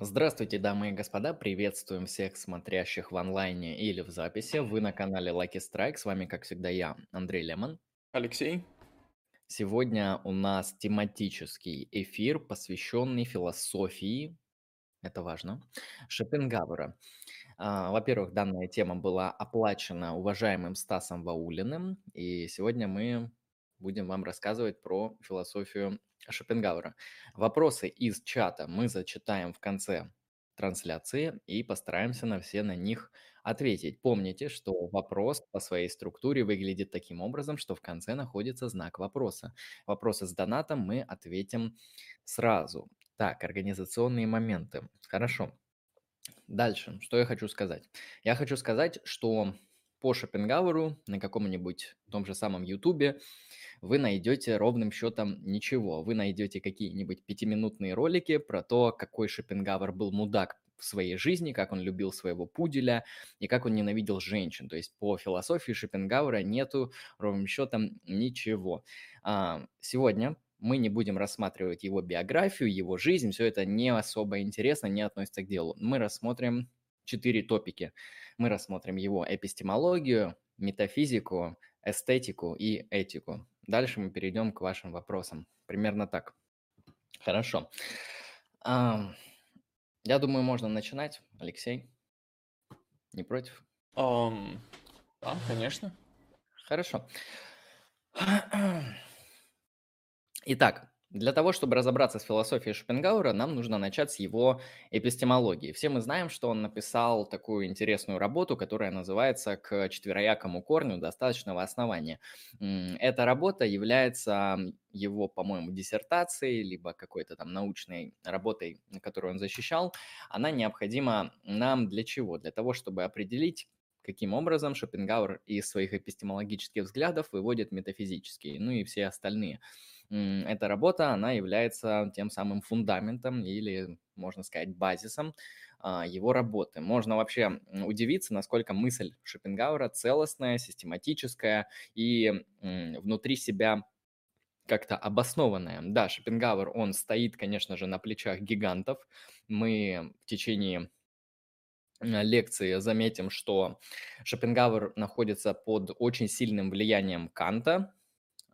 Здравствуйте, дамы и господа! Приветствуем всех смотрящих в онлайне или в записи. Вы на канале Lucky Strike. С вами, как всегда, я, Андрей Лемон. Алексей. Сегодня у нас тематический эфир, посвященный философии, это важно, Шопенгауэра. А, Во-первых, данная тема была оплачена уважаемым Стасом Ваулиным, и сегодня мы будем вам рассказывать про философию Шопенгауэра. Вопросы из чата мы зачитаем в конце трансляции и постараемся на все на них ответить. Помните, что вопрос по своей структуре выглядит таким образом, что в конце находится знак вопроса. Вопросы с донатом мы ответим сразу. Так, организационные моменты. Хорошо. Дальше, что я хочу сказать? Я хочу сказать, что по Шопенгауэру на каком-нибудь том же самом Ютубе вы найдете ровным счетом ничего. Вы найдете какие-нибудь пятиминутные ролики про то, какой Шопенгауэр был мудак в своей жизни, как он любил своего пуделя и как он ненавидел женщин. То есть по философии Шопенгауэра нету ровным счетом ничего. А, сегодня мы не будем рассматривать его биографию, его жизнь, все это не особо интересно, не относится к делу. Мы рассмотрим четыре топики. Мы рассмотрим его эпистемологию, метафизику, эстетику и этику. Дальше мы перейдем к вашим вопросам. Примерно так. Хорошо. Я думаю, можно начинать. Алексей, не против? Um, да, конечно. Хорошо. Итак, для того, чтобы разобраться с философией Шопенгауэра, нам нужно начать с его эпистемологии. Все мы знаем, что он написал такую интересную работу, которая называется «К четвероякому корню достаточного основания». Эта работа является его, по-моему, диссертацией, либо какой-то там научной работой, которую он защищал. Она необходима нам для чего? Для того, чтобы определить, каким образом Шопенгауэр из своих эпистемологических взглядов выводит метафизические, ну и все остальные – эта работа, она является тем самым фундаментом или, можно сказать, базисом а, его работы. Можно вообще удивиться, насколько мысль Шопенгауэра целостная, систематическая и внутри себя как-то обоснованная. Да, Шопенгауэр, он стоит, конечно же, на плечах гигантов. Мы в течение лекции заметим, что Шопенгауэр находится под очень сильным влиянием Канта,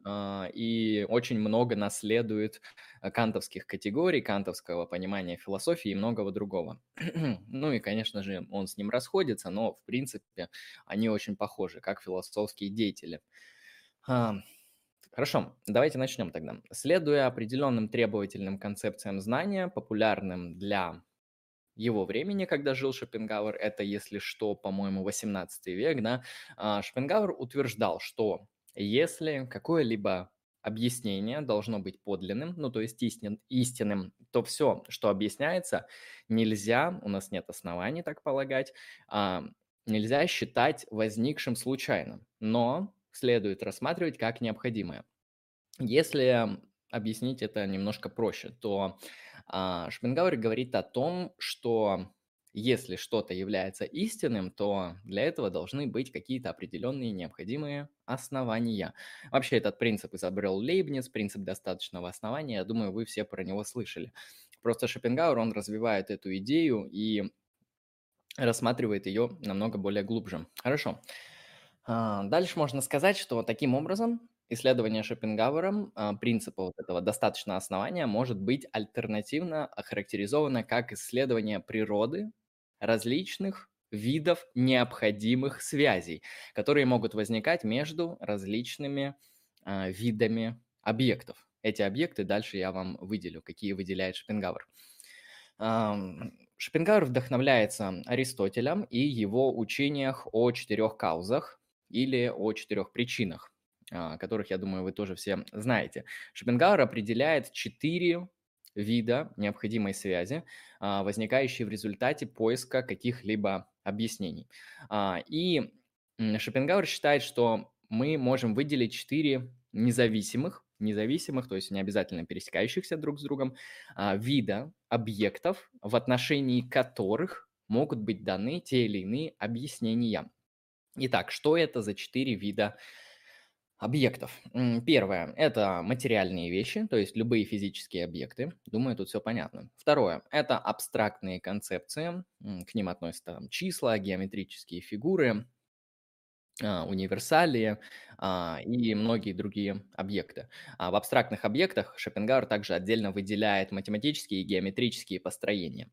и очень много наследует э, кантовских категорий, кантовского понимания философии и многого другого. ну и, конечно же, он с ним расходится, но, в принципе, они очень похожи, как философские деятели. А, хорошо, давайте начнем тогда. Следуя определенным требовательным концепциям знания, популярным для его времени, когда жил Шопенгауэр, это, если что, по-моему, 18 век, да, а, Шопенгауэр утверждал, что если какое-либо объяснение должно быть подлинным, ну то есть истин, истинным, то все, что объясняется, нельзя, у нас нет оснований так полагать, а, нельзя считать возникшим случайным, но следует рассматривать как необходимое. Если объяснить это немножко проще, то а, Шпенгауэр говорит о том, что если что-то является истинным, то для этого должны быть какие-то определенные необходимые основания. Вообще этот принцип изобрел Лейбниц, принцип достаточного основания. Я думаю, вы все про него слышали. Просто Шопенгауэр, он развивает эту идею и рассматривает ее намного более глубже. Хорошо. А, дальше можно сказать, что таким образом исследование Шопенгауэром а, принципа вот этого достаточного основания может быть альтернативно охарактеризовано как исследование природы различных видов необходимых связей, которые могут возникать между различными э, видами объектов. Эти объекты дальше я вам выделю, какие выделяет Шопенгауэр. Э, Шопенгауэр вдохновляется Аристотелем и его учениях о четырех каузах или о четырех причинах, э, которых, я думаю, вы тоже все знаете. Шопенгауэр определяет четыре вида необходимой связи, а, возникающей в результате поиска каких-либо объяснений. А, и Шопенгауэр считает, что мы можем выделить четыре независимых, независимых, то есть не обязательно пересекающихся друг с другом, а, вида объектов, в отношении которых могут быть даны те или иные объяснения. Итак, что это за четыре вида. М, Первое– это материальные вещи, то есть любые физические объекты. Думаю, тут все понятно. Второе– это абстрактные концепции. К ним относятся там, числа, геометрические фигуры, а, универсалии а, и многие другие объекты. А в абстрактных объектах Шопенгауэр также отдельно выделяет математические и геометрические построения.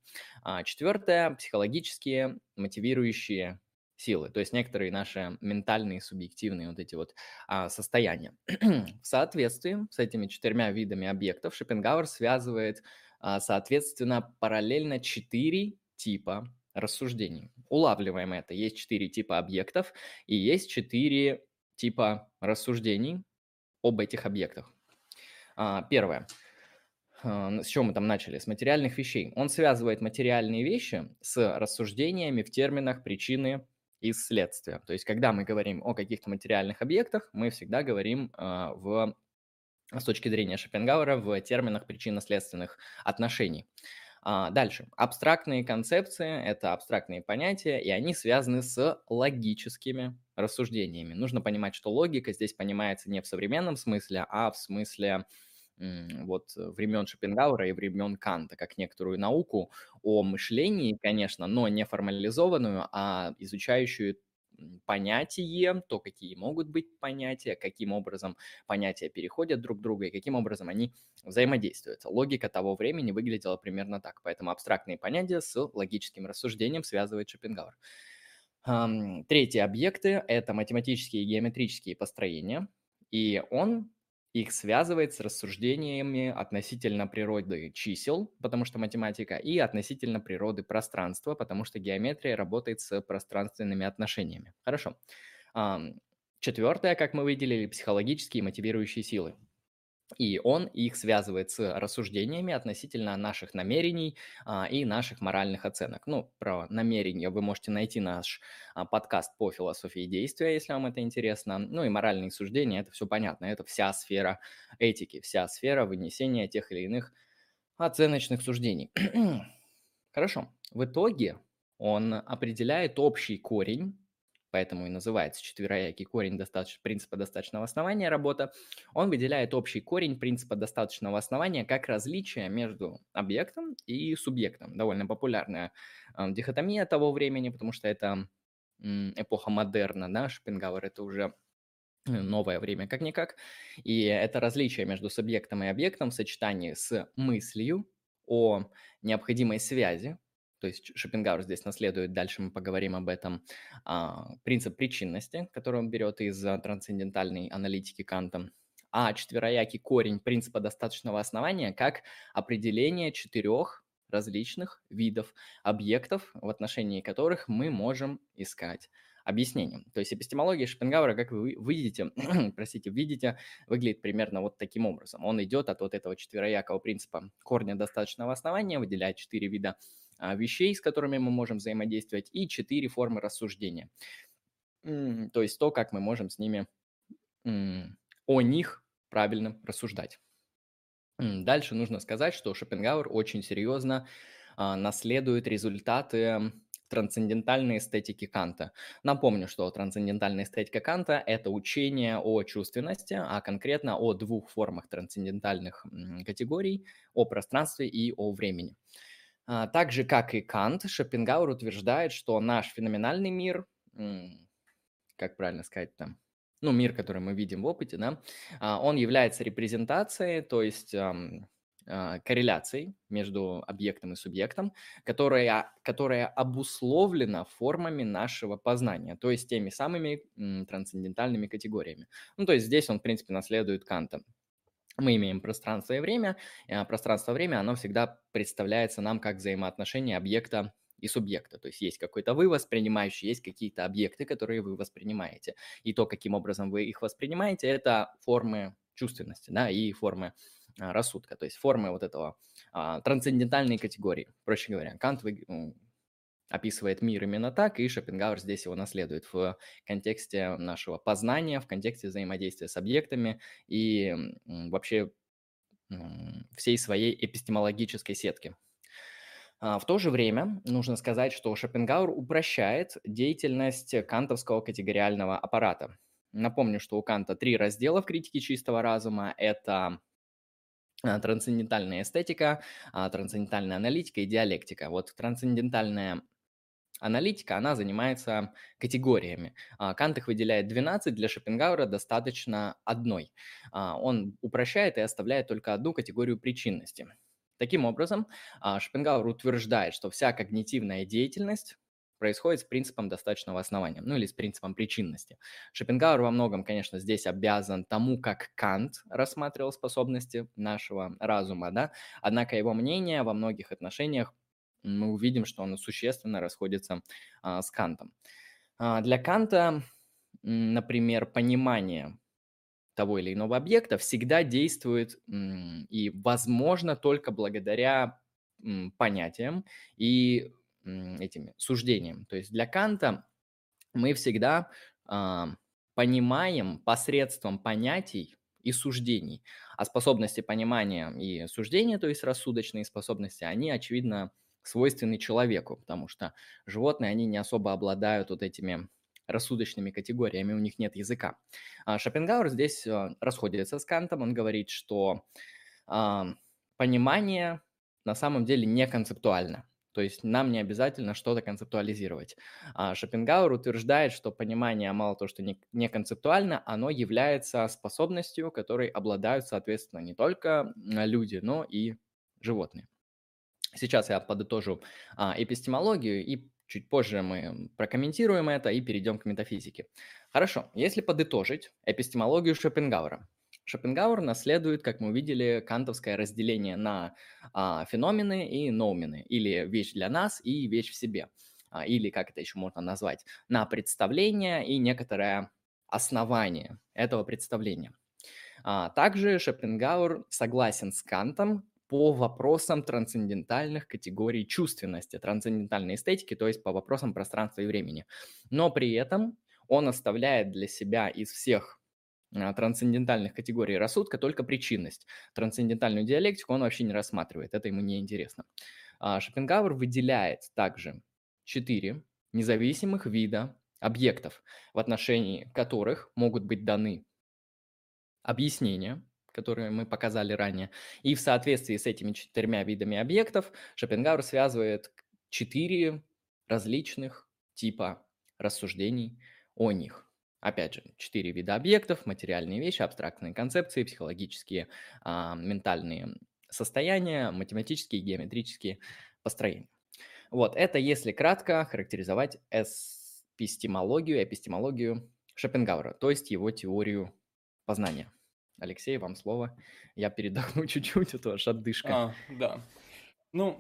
Четвертое– психологические мотивирующие силы, то есть некоторые наши ментальные, субъективные вот эти вот а, состояния. В соответствии с этими четырьмя видами объектов Шопенгауэр связывает, а, соответственно, параллельно четыре типа рассуждений. Улавливаем это. Есть четыре типа объектов и есть четыре типа рассуждений об этих объектах. А, Первое. А, С чего мы там начали? С материальных вещей. Он связывает материальные вещи с рассуждениями в терминах причины и следствия. То есть, когда мы говорим о каких-то материальных объектах, мы всегда говорим а, в, с точки зрения Шопенгауэра в терминах причинно-следственных отношений. А, Дальше. Абстрактные концепции– это абстрактные понятия, и они связаны с логическими рассуждениями. Нужно понимать, что логика здесь понимается не в современном смысле, а в смысле вот времен Шопенгауэра и времен Канта, как некоторую науку о мышлении, конечно, но не формализованную, а изучающую понятие, то, какие могут быть понятия, каким образом понятия переходят друг друга и каким образом они взаимодействуют. Логика того времени выглядела примерно так, поэтому абстрактные понятия с логическим рассуждением связывает Шопенгауэр. Третьи объекты– это математические и геометрические построения, и он их связывает с рассуждениями относительно природы чисел, потому что математика, и относительно природы пространства, потому что геометрия работает с пространственными отношениями. Хорошо. Четвертое, как мы выделили, психологические мотивирующие силы. И он их связывает с рассуждениями относительно наших намерений а, и наших моральных оценок. Ну, про намерения вы можете найти наш а, подкаст по философии действия, если вам это интересно. Ну и моральные суждения, это все понятно, это вся сфера этики, вся сфера вынесения тех или иных оценочных суждений. Хорошо. В итоге он определяет общий корень поэтому и называется четвероякий корень достаточно, принципа достаточного основания работа, он выделяет общий корень принципа достаточного основания как различие между объектом и субъектом. Довольно популярная э, дихотомия того времени, потому что это м, эпоха модерна, да, Шопенгауэр это уже э, новое время как-никак. И это различие между субъектом и объектом в сочетании с мыслью о необходимой связи то есть Шопенгауэр здесь наследует, дальше мы поговорим об этом, а, принцип причинности, который он берет из а, трансцендентальной аналитики Канта, а четвероякий корень принципа достаточного основания как определение четырех различных видов объектов, в отношении которых мы можем искать объяснение. То есть эпистемология Шопенгауэра, как вы видите, простите, видите, выглядит примерно вот таким образом. Он идет от вот этого четвероякого принципа корня достаточного основания, выделяет четыре вида вещей, с которыми мы можем взаимодействовать, и четыре формы рассуждения. То есть то, как мы можем с ними, о них правильно рассуждать. Дальше нужно сказать, что Шопенгауэр очень серьезно а, наследует результаты трансцендентальной эстетики Канта. Напомню, что трансцендентальная эстетика Канта – это учение о чувственности, а конкретно о двух формах трансцендентальных категорий – о пространстве и о времени. А, так же, как и Кант, Шопенгауэр утверждает, что наш феноменальный мир, как правильно сказать там, ну, мир, который мы видим в опыте, да, а, он является репрезентацией, то есть а, корреляцией между объектом и субъектом, которая, которая обусловлена формами нашего познания, то есть теми самыми трансцендентальными категориями. Ну, то есть здесь он, в принципе, наследует Канта мы имеем пространство и время. А пространство-время, оно всегда представляется нам как взаимоотношение объекта и субъекта. То есть есть какой-то вы воспринимающий, есть какие-то объекты, которые вы воспринимаете. И то, каким образом вы их воспринимаете, это формы чувственности, да, и формы а, рассудка, то есть формы вот этого а, трансцендентальной категории. Проще говоря, Кант вы, описывает мир именно так, и Шопенгауэр здесь его наследует в контексте нашего познания, в контексте взаимодействия с объектами и вообще всей своей эпистемологической сетки. А, в то же время нужно сказать, что Шопенгауэр упрощает деятельность кантовского категориального аппарата. Напомню, что у Канта три раздела в критике чистого разума. Это а, трансцендентальная эстетика, а, трансцендентальная аналитика и диалектика. Вот трансцендентальная аналитика, она занимается категориями. А, Кант их выделяет 12, для Шопенгауэра достаточно одной. Он упрощает и оставляет только одну категорию причинности. Таким образом, Шопенгауэр утверждает, что вся когнитивная деятельность происходит с принципом достаточного основания, ну или с принципом причинности. Шопенгауэр во многом, конечно, здесь обязан тому, как Кант рассматривал способности нашего разума, да, однако его мнение во многих отношениях мы увидим, что оно существенно расходится а, с Кантом. А, для Канта, например, понимание того или иного объекта всегда действует и возможно только благодаря понятиям и этими суждением. То есть для Канта мы всегда э, понимаем посредством понятий и суждений. А способности понимания и суждения, то есть рассудочные способности, они, очевидно, свойственны человеку, потому что животные, они не особо обладают вот этими рассудочными категориями, у них нет языка. А Шопенгауэр здесь э, расходится с Кантом, он говорит, что э, понимание на самом деле не концептуально. То есть нам не обязательно что-то концептуализировать. А Шопенгауэр утверждает, что понимание мало то, что не концептуально, оно является способностью, которой обладают, соответственно, не только люди, но и животные. Сейчас я подытожу а, эпистемологию, и чуть позже мы прокомментируем это и перейдем к метафизике. Хорошо, если подытожить эпистемологию Шопенгауэра, Шопенгауэр наследует, как мы увидели, кантовское разделение на а, феномены и ноумены, или вещь для нас и вещь в себе, а, или, как это еще можно назвать, на представление и некоторое основание этого представления. А, также Шопенгауэр согласен с Кантом по вопросам трансцендентальных категорий чувственности, трансцендентальной эстетики, то есть по вопросам пространства и времени. Но при этом он оставляет для себя из всех а, трансцендентальных категорий рассудка только причинность. Трансцендентальную диалектику он вообще не рассматривает, это ему не интересно. А, Шопенгауэр выделяет также четыре независимых вида объектов, в отношении которых могут быть даны объяснения, которые мы показали ранее. И в соответствии с этими четырьмя видами объектов Шопенгауэр связывает четыре различных типа рассуждений о них. Опять же, четыре вида объектов, материальные вещи, абстрактные концепции, психологические, а, ментальные состояния, математические геометрические построения. Вот, это если кратко характеризовать эпистемологию, эпистемологию Шопенгауэра, то есть его теорию познания. Алексей, вам слово. Я передохну чуть-чуть, а то аж отдышка. А, да. Ну,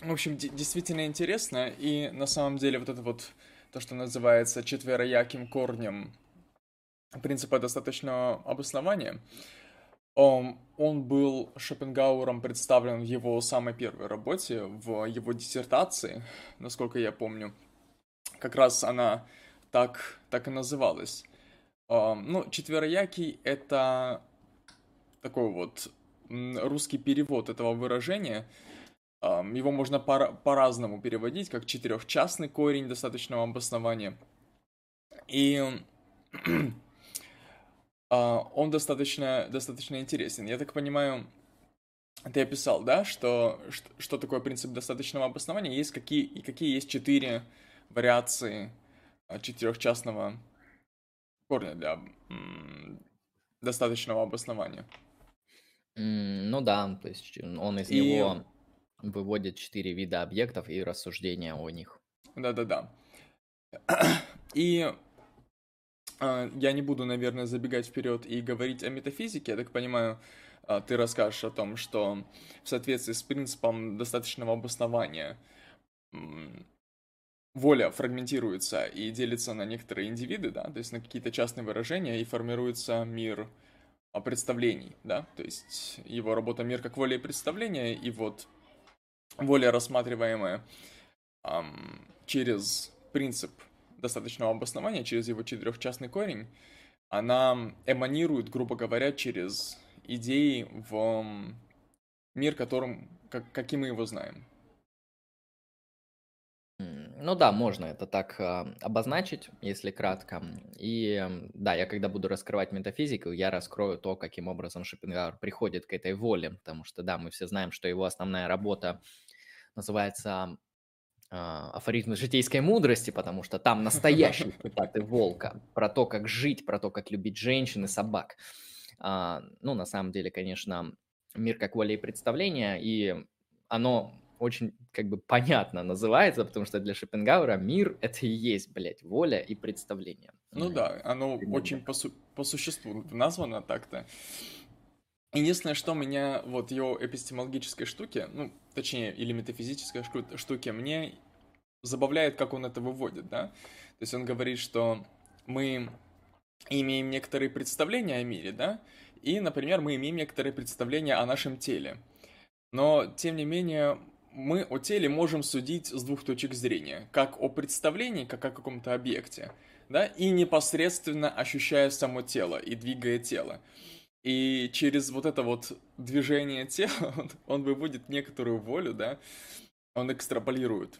в общем, действительно интересно, и на самом деле вот это вот то, что называется четверояким корнем принципа достаточного обоснования. Он был Шопенгауэром представлен в его самой первой работе, в его диссертации, насколько я помню. Как раз она так, так и называлась. Ну, четвероякий — это такой вот русский перевод этого выражения — его можно по-разному переводить, как четырехчастный корень достаточного обоснования. И а, он достаточно, достаточно интересен. Я так понимаю, ты описал, да, что, что, что такое принцип достаточного обоснования, есть какие, и какие есть четыре вариации а, четырехчастного корня для достаточного обоснования. Ну да, то есть он из и... него Выводит четыре вида объектов и рассуждения о них. Да-да-да. И э, я не буду, наверное, забегать вперед и говорить о метафизике. Я так понимаю, э, ты расскажешь о том, что в соответствии с принципом достаточного обоснования воля фрагментируется и делится на некоторые индивиды, да, то есть на какие-то частные выражения, и формируется мир представлений, да, то есть его работа мир как воля и представление, и вот воля рассматриваемая эм, через принцип достаточного обоснования, через его четырехчастный корень, она эманирует, грубо говоря, через идеи в мир, которым, как, каким мы его знаем. Ну да, можно это так а, обозначить, если кратко. И да, я когда буду раскрывать метафизику, я раскрою то, каким образом Шопенгауэр приходит к этой воле, потому что да, мы все знаем, что его основная работа называется а, афоризмы житейской мудрости, потому что там настоящие цитаты волка про то, как жить, про то, как любить женщин и собак. А, ну, на самом деле, конечно, мир как воля и представление, и оно очень как бы понятно называется, потому что для Шопенгауэра мир — это и есть, блядь, воля и представление. Ну да, оно Примерно. очень по, су- по существу названо так-то. Единственное, что меня вот его эпистемологической штуки, ну, точнее, или метафизической штуки, мне забавляет, как он это выводит, да? То есть он говорит, что мы имеем некоторые представления о мире, да? И, например, мы имеем некоторые представления о нашем теле. Но, тем не менее, мы о теле можем судить с двух точек зрения. Как о представлении, как о каком-то объекте, да? И непосредственно ощущая само тело и двигая тело. И через вот это вот движение тела он, он выводит некоторую волю, да, он экстраполирует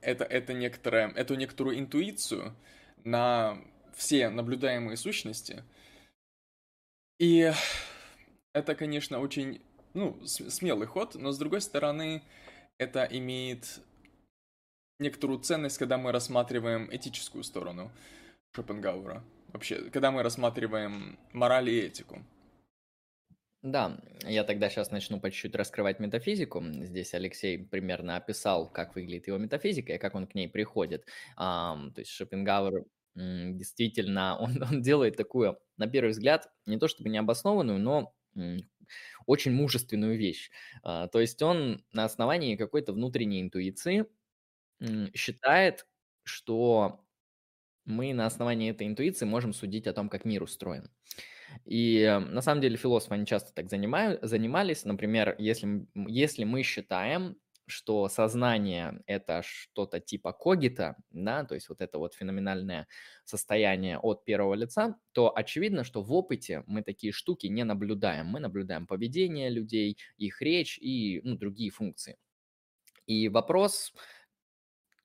это, это некоторое, эту некоторую интуицию на все наблюдаемые сущности. И это, конечно, очень, ну, смелый ход, но с другой стороны, это имеет некоторую ценность, когда мы рассматриваем этическую сторону Шопенгауэра вообще, когда мы рассматриваем мораль и этику. Да, я тогда сейчас начну по чуть-чуть раскрывать метафизику. Здесь Алексей примерно описал, как выглядит его метафизика и как он к ней приходит. А, то есть Шопенгауэр действительно, он, он делает такую, на первый взгляд, не то чтобы необоснованную, но очень мужественную вещь. А, то есть он на основании какой-то внутренней интуиции считает, что мы на основании этой интуиции можем судить о том, как мир устроен. И э, на самом деле философы, они часто так занимают, занимались. Например, если, если мы считаем, что сознание – это что-то типа когита, да, то есть вот это вот феноменальное состояние от первого лица, то очевидно, что в опыте мы такие штуки не наблюдаем. Мы наблюдаем поведение людей, их речь и ну, другие функции. И вопрос,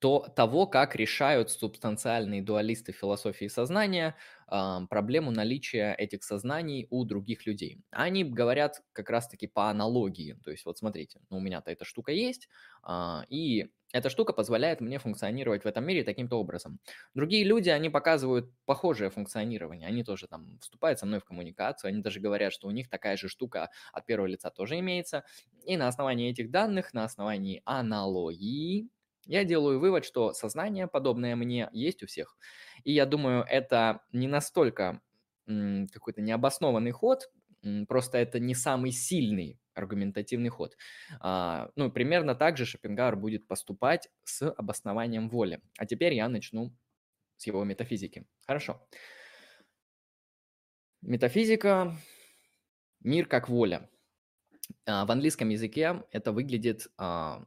то, того, как решают субстанциальные дуалисты философии сознания э, проблему наличия этих сознаний у других людей. Они говорят как раз-таки по аналогии. То есть вот смотрите, ну, у меня-то эта штука есть, э, и эта штука позволяет мне функционировать в этом мире таким-то образом. Другие люди, они показывают похожее функционирование. Они тоже там вступают со мной в коммуникацию, они даже говорят, что у них такая же штука от первого лица тоже имеется. И на основании этих данных, на основании аналогии, я делаю вывод, что сознание, подобное мне, есть у всех. И я думаю, это не настолько какой-то необоснованный ход, просто это не самый сильный аргументативный ход. А, ну, примерно так же Шопенгауэр будет поступать с обоснованием воли. А теперь я начну с его метафизики. Хорошо. Метафизика – мир как воля. А, в английском языке это выглядит а,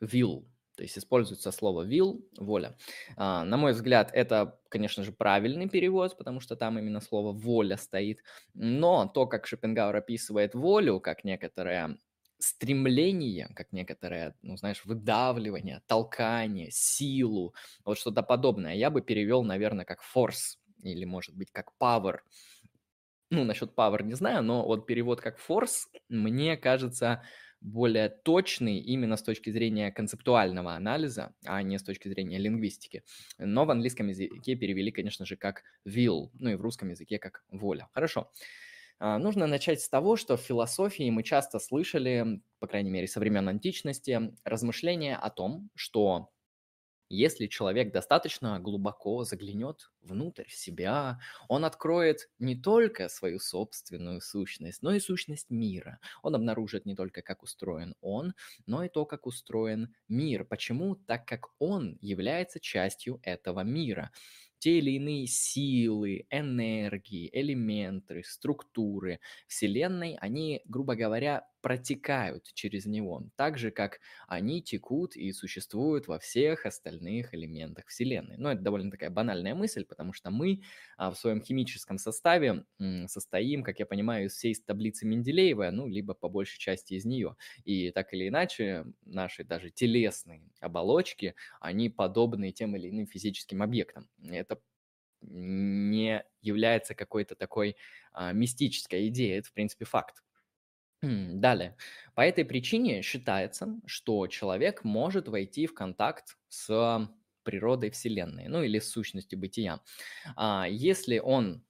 will, то есть используется слово will, воля. А, на мой взгляд, это, конечно же, правильный перевод, потому что там именно слово воля стоит. Но то, как Шопенгауэр описывает волю, как некоторое стремление, как некоторое, ну, знаешь, выдавливание, толкание, силу, вот что-то подобное, я бы перевел, наверное, как force или, может быть, как power. Ну, насчет power не знаю, но вот перевод как force мне кажется более точный именно с точки зрения концептуального анализа, а не с точки зрения лингвистики. Но в английском языке перевели, конечно же, как will, ну и в русском языке как воля. Хорошо. А, нужно начать с того, что в философии мы часто слышали, по крайней мере, со времен античности, размышления о том, что если человек достаточно глубоко заглянет внутрь себя, он откроет не только свою собственную сущность, но и сущность мира. Он обнаружит не только, как устроен он, но и то, как устроен мир. Почему? Так как он является частью этого мира те или иные силы, энергии, элементы, структуры Вселенной, они, грубо говоря, протекают через него, так же, как они текут и существуют во всех остальных элементах Вселенной. Ну, это довольно такая банальная мысль, потому что мы а, в своем химическом составе состоим, как я понимаю, из всей таблицы Менделеева, ну, либо по большей части из нее. И так или иначе, наши даже телесные оболочки, они подобны тем или иным физическим объектам. Это не является какой-то такой а, мистической идеей, это, в принципе, факт. Далее. По этой причине считается, что человек может войти в контакт с природой Вселенной, ну или с сущностью бытия. А, если он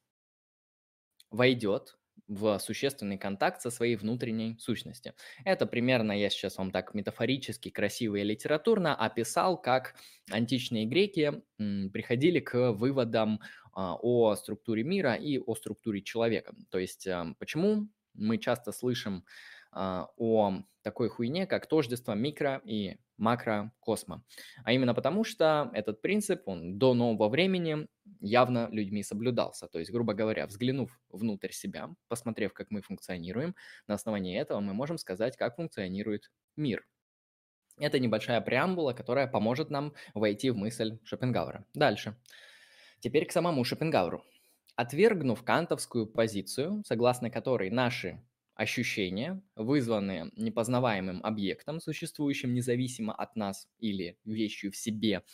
войдет в существенный контакт со своей внутренней сущностью. Это примерно, я сейчас вам так метафорически, красиво и литературно описал, как античные греки приходили к выводам а, о структуре мира и о структуре человека. То есть а, почему мы часто слышим а, о такой хуйне, как тождество микро- и макрокосма. А именно потому, что этот принцип, он до нового времени явно людьми соблюдался. То есть, грубо говоря, взглянув внутрь себя, посмотрев, как мы функционируем, на основании этого мы можем сказать, как функционирует мир. Это небольшая преамбула, которая поможет нам войти в мысль Шопенгауэра. Дальше. Теперь к самому Шопенгауэру. Отвергнув кантовскую позицию, согласно которой наши ощущения, вызванные непознаваемым объектом, существующим независимо от нас или вещью в себе,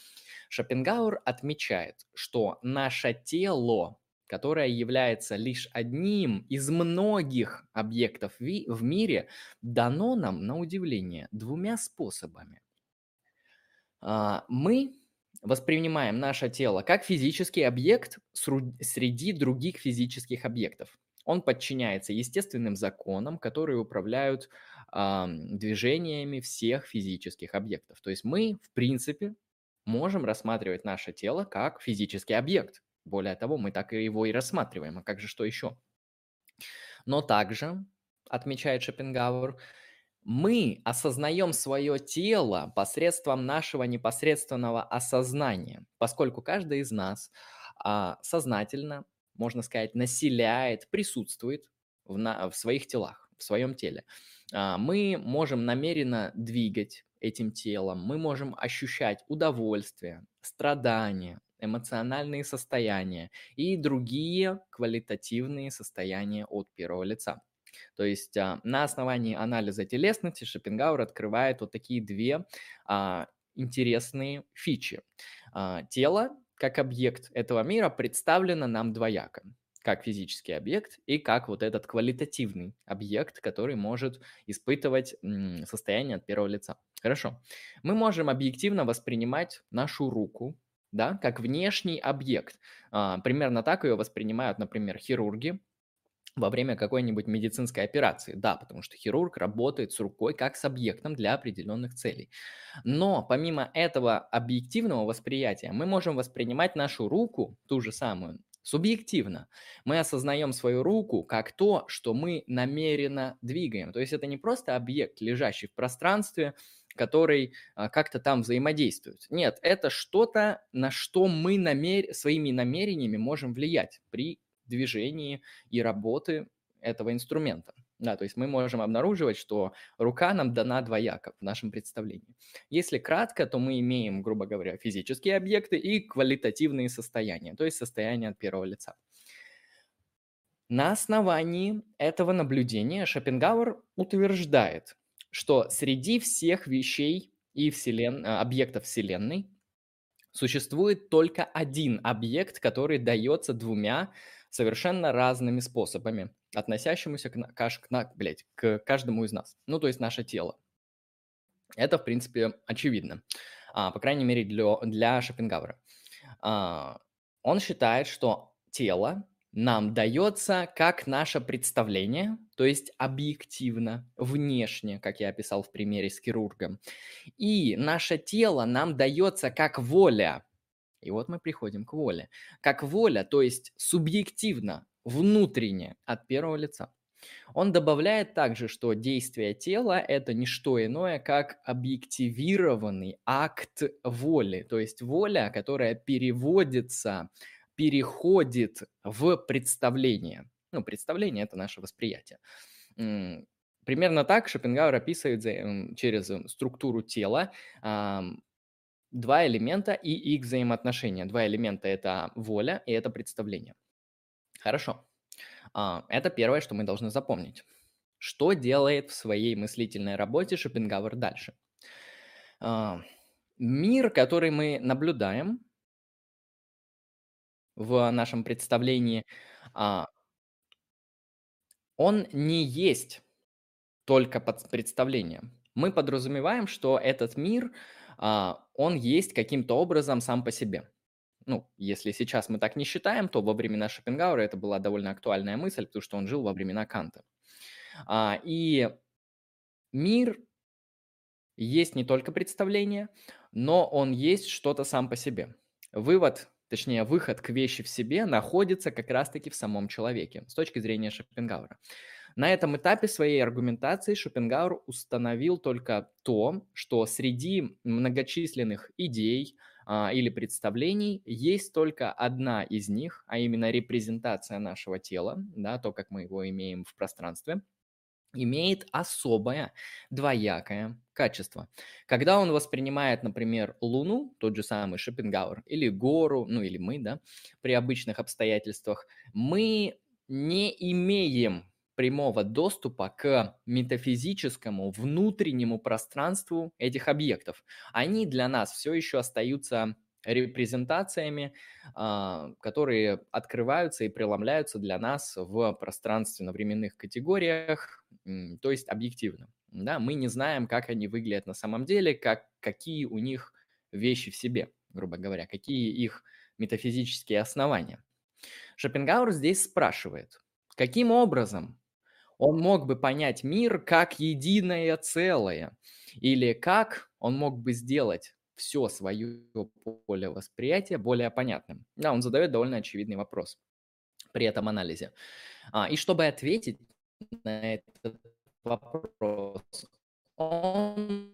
Шопенгауэр отмечает, что наше тело, которое является лишь одним из многих объектов в мире, дано нам, на удивление, двумя способами. А, мы воспринимаем наше тело как физический объект среди других физических объектов. Он подчиняется естественным законам, которые управляют э, движениями всех физических объектов. То есть мы, в принципе, можем рассматривать наше тело как физический объект. Более того, мы так его и рассматриваем. А как же что еще? Но также, отмечает Шопенгауэр, мы осознаем свое тело посредством нашего непосредственного осознания, поскольку каждый из нас а, сознательно, можно сказать, населяет, присутствует в, на, в своих телах, в своем теле. А, мы можем намеренно двигать этим телом, мы можем ощущать удовольствие, страдания, эмоциональные состояния и другие квалитативные состояния от первого лица. То есть а, на основании анализа телесности Шопенгауэр открывает вот такие две а, интересные фичи. А, тело как объект этого мира представлено нам двояко как физический объект и как вот этот квалитативный объект, который может испытывать состояние от первого лица. Хорошо. Мы можем объективно воспринимать нашу руку, да, как внешний объект. Примерно так ее воспринимают, например, хирурги, во время какой-нибудь медицинской операции. Да, потому что хирург работает с рукой как с объектом для определенных целей. Но помимо этого объективного восприятия, мы можем воспринимать нашу руку, ту же самую, субъективно. Мы осознаем свою руку как то, что мы намеренно двигаем. То есть это не просто объект, лежащий в пространстве, который а, как-то там взаимодействует. Нет, это что-то, на что мы намер... своими намерениями можем влиять при движении и работы этого инструмента. Да, то есть мы можем обнаруживать, что рука нам дана двояко в нашем представлении. Если кратко, то мы имеем, грубо говоря, физические объекты и квалитативные состояния, то есть состояние от первого лица. На основании этого наблюдения Шопенгауэр утверждает, что среди всех вещей и вселен... объектов Вселенной существует только один объект, который дается двумя совершенно разными способами, относящимися к, к, к, блядь, к каждому из нас. Ну, то есть наше тело. Это, в принципе, очевидно. А, по крайней мере, для, для Шопенгауэра. А, он считает, что тело нам дается как наше представление, то есть объективно, внешне, как я описал в примере с хирургом. И наше тело нам дается как воля, и вот мы приходим к воле. Как воля, то есть субъективно, внутренне, от первого лица. Он добавляет также, что действие тела – это не что иное, как объективированный акт воли, то есть воля, которая переводится, переходит в представление. Ну, представление – это наше восприятие. примерно так Шопенгауэр описывает через структуру тела два элемента и их взаимоотношения. Два элемента – это воля и это представление. Хорошо. А, это первое, что мы должны запомнить. Что делает в своей мыслительной работе Шопенгауэр дальше? А, мир, который мы наблюдаем в нашем представлении, а, он не есть только под представлением. Мы подразумеваем, что этот мир, он есть каким-то образом сам по себе ну, если сейчас мы так не считаем, то во времена Шопенгауэра это была довольно актуальная мысль, потому что он жил во времена Канта. А, и мир есть не только представление, но он есть что-то сам по себе. Вывод, точнее, выход к вещи в себе находится как раз-таки в самом человеке с точки зрения Шопенгауэра. На этом этапе своей аргументации Шопенгауэр установил только то, что среди многочисленных идей, а, или представлений, есть только одна из них, а именно репрезентация нашего тела, да, то, как мы его имеем в пространстве, имеет особое двоякое качество. Когда он воспринимает, например, Луну, тот же самый Шопенгауэр, или гору, ну или мы, да, при обычных обстоятельствах, мы не имеем прямого доступа к метафизическому внутреннему пространству этих объектов. Они для нас все еще остаются репрезентациями, а, которые открываются и преломляются для нас в пространственно-временных категориях, то есть объективно. Да, мы не знаем, как они выглядят на самом деле, как, какие у них вещи в себе, грубо говоря, какие их метафизические основания. Шопенгауэр здесь спрашивает, каким образом он мог бы понять мир как единое целое, или как он мог бы сделать все свое поле восприятия более понятным. Да, он задает довольно очевидный вопрос при этом анализе. А, и чтобы ответить на этот вопрос, он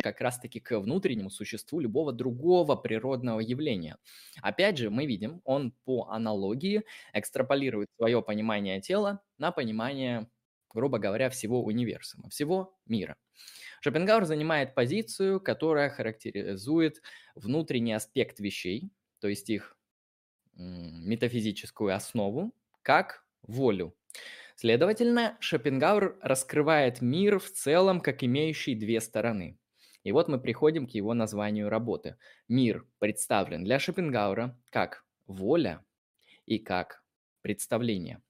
как раз-таки к внутреннему существу любого другого природного явления. Опять же, мы видим, он по аналогии экстраполирует свое понимание тела на понимание, грубо говоря, всего универсума, всего мира. Шопенгауэр занимает позицию, которая характеризует внутренний аспект вещей, то есть их метафизическую основу, как волю. Следовательно, Шопенгауэр раскрывает мир в целом как имеющий две стороны. И вот мы приходим к его названию работы. Мир представлен для Шопенгауэра как воля и как представление.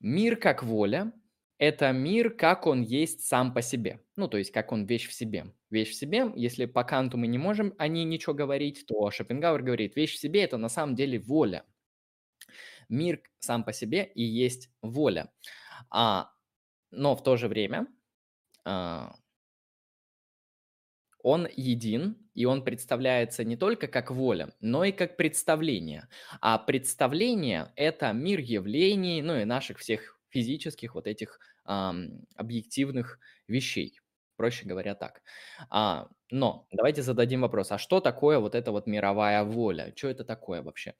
Мир как воля – это мир, как он есть сам по себе. Ну, то есть, как он вещь в себе. Вещь в себе, если по Канту мы не можем о ней ничего говорить, то Шопенгауэр говорит, вещь в себе – это на самом деле воля. Мир сам по себе и есть воля. А, но в то же время а, он един, и он представляется не только как воля, но и как представление. А представление – это мир явлений, ну и наших всех физических вот этих эм, объективных вещей. Проще говоря так. А, но давайте зададим вопрос, а что такое вот эта вот мировая воля? Что это такое вообще?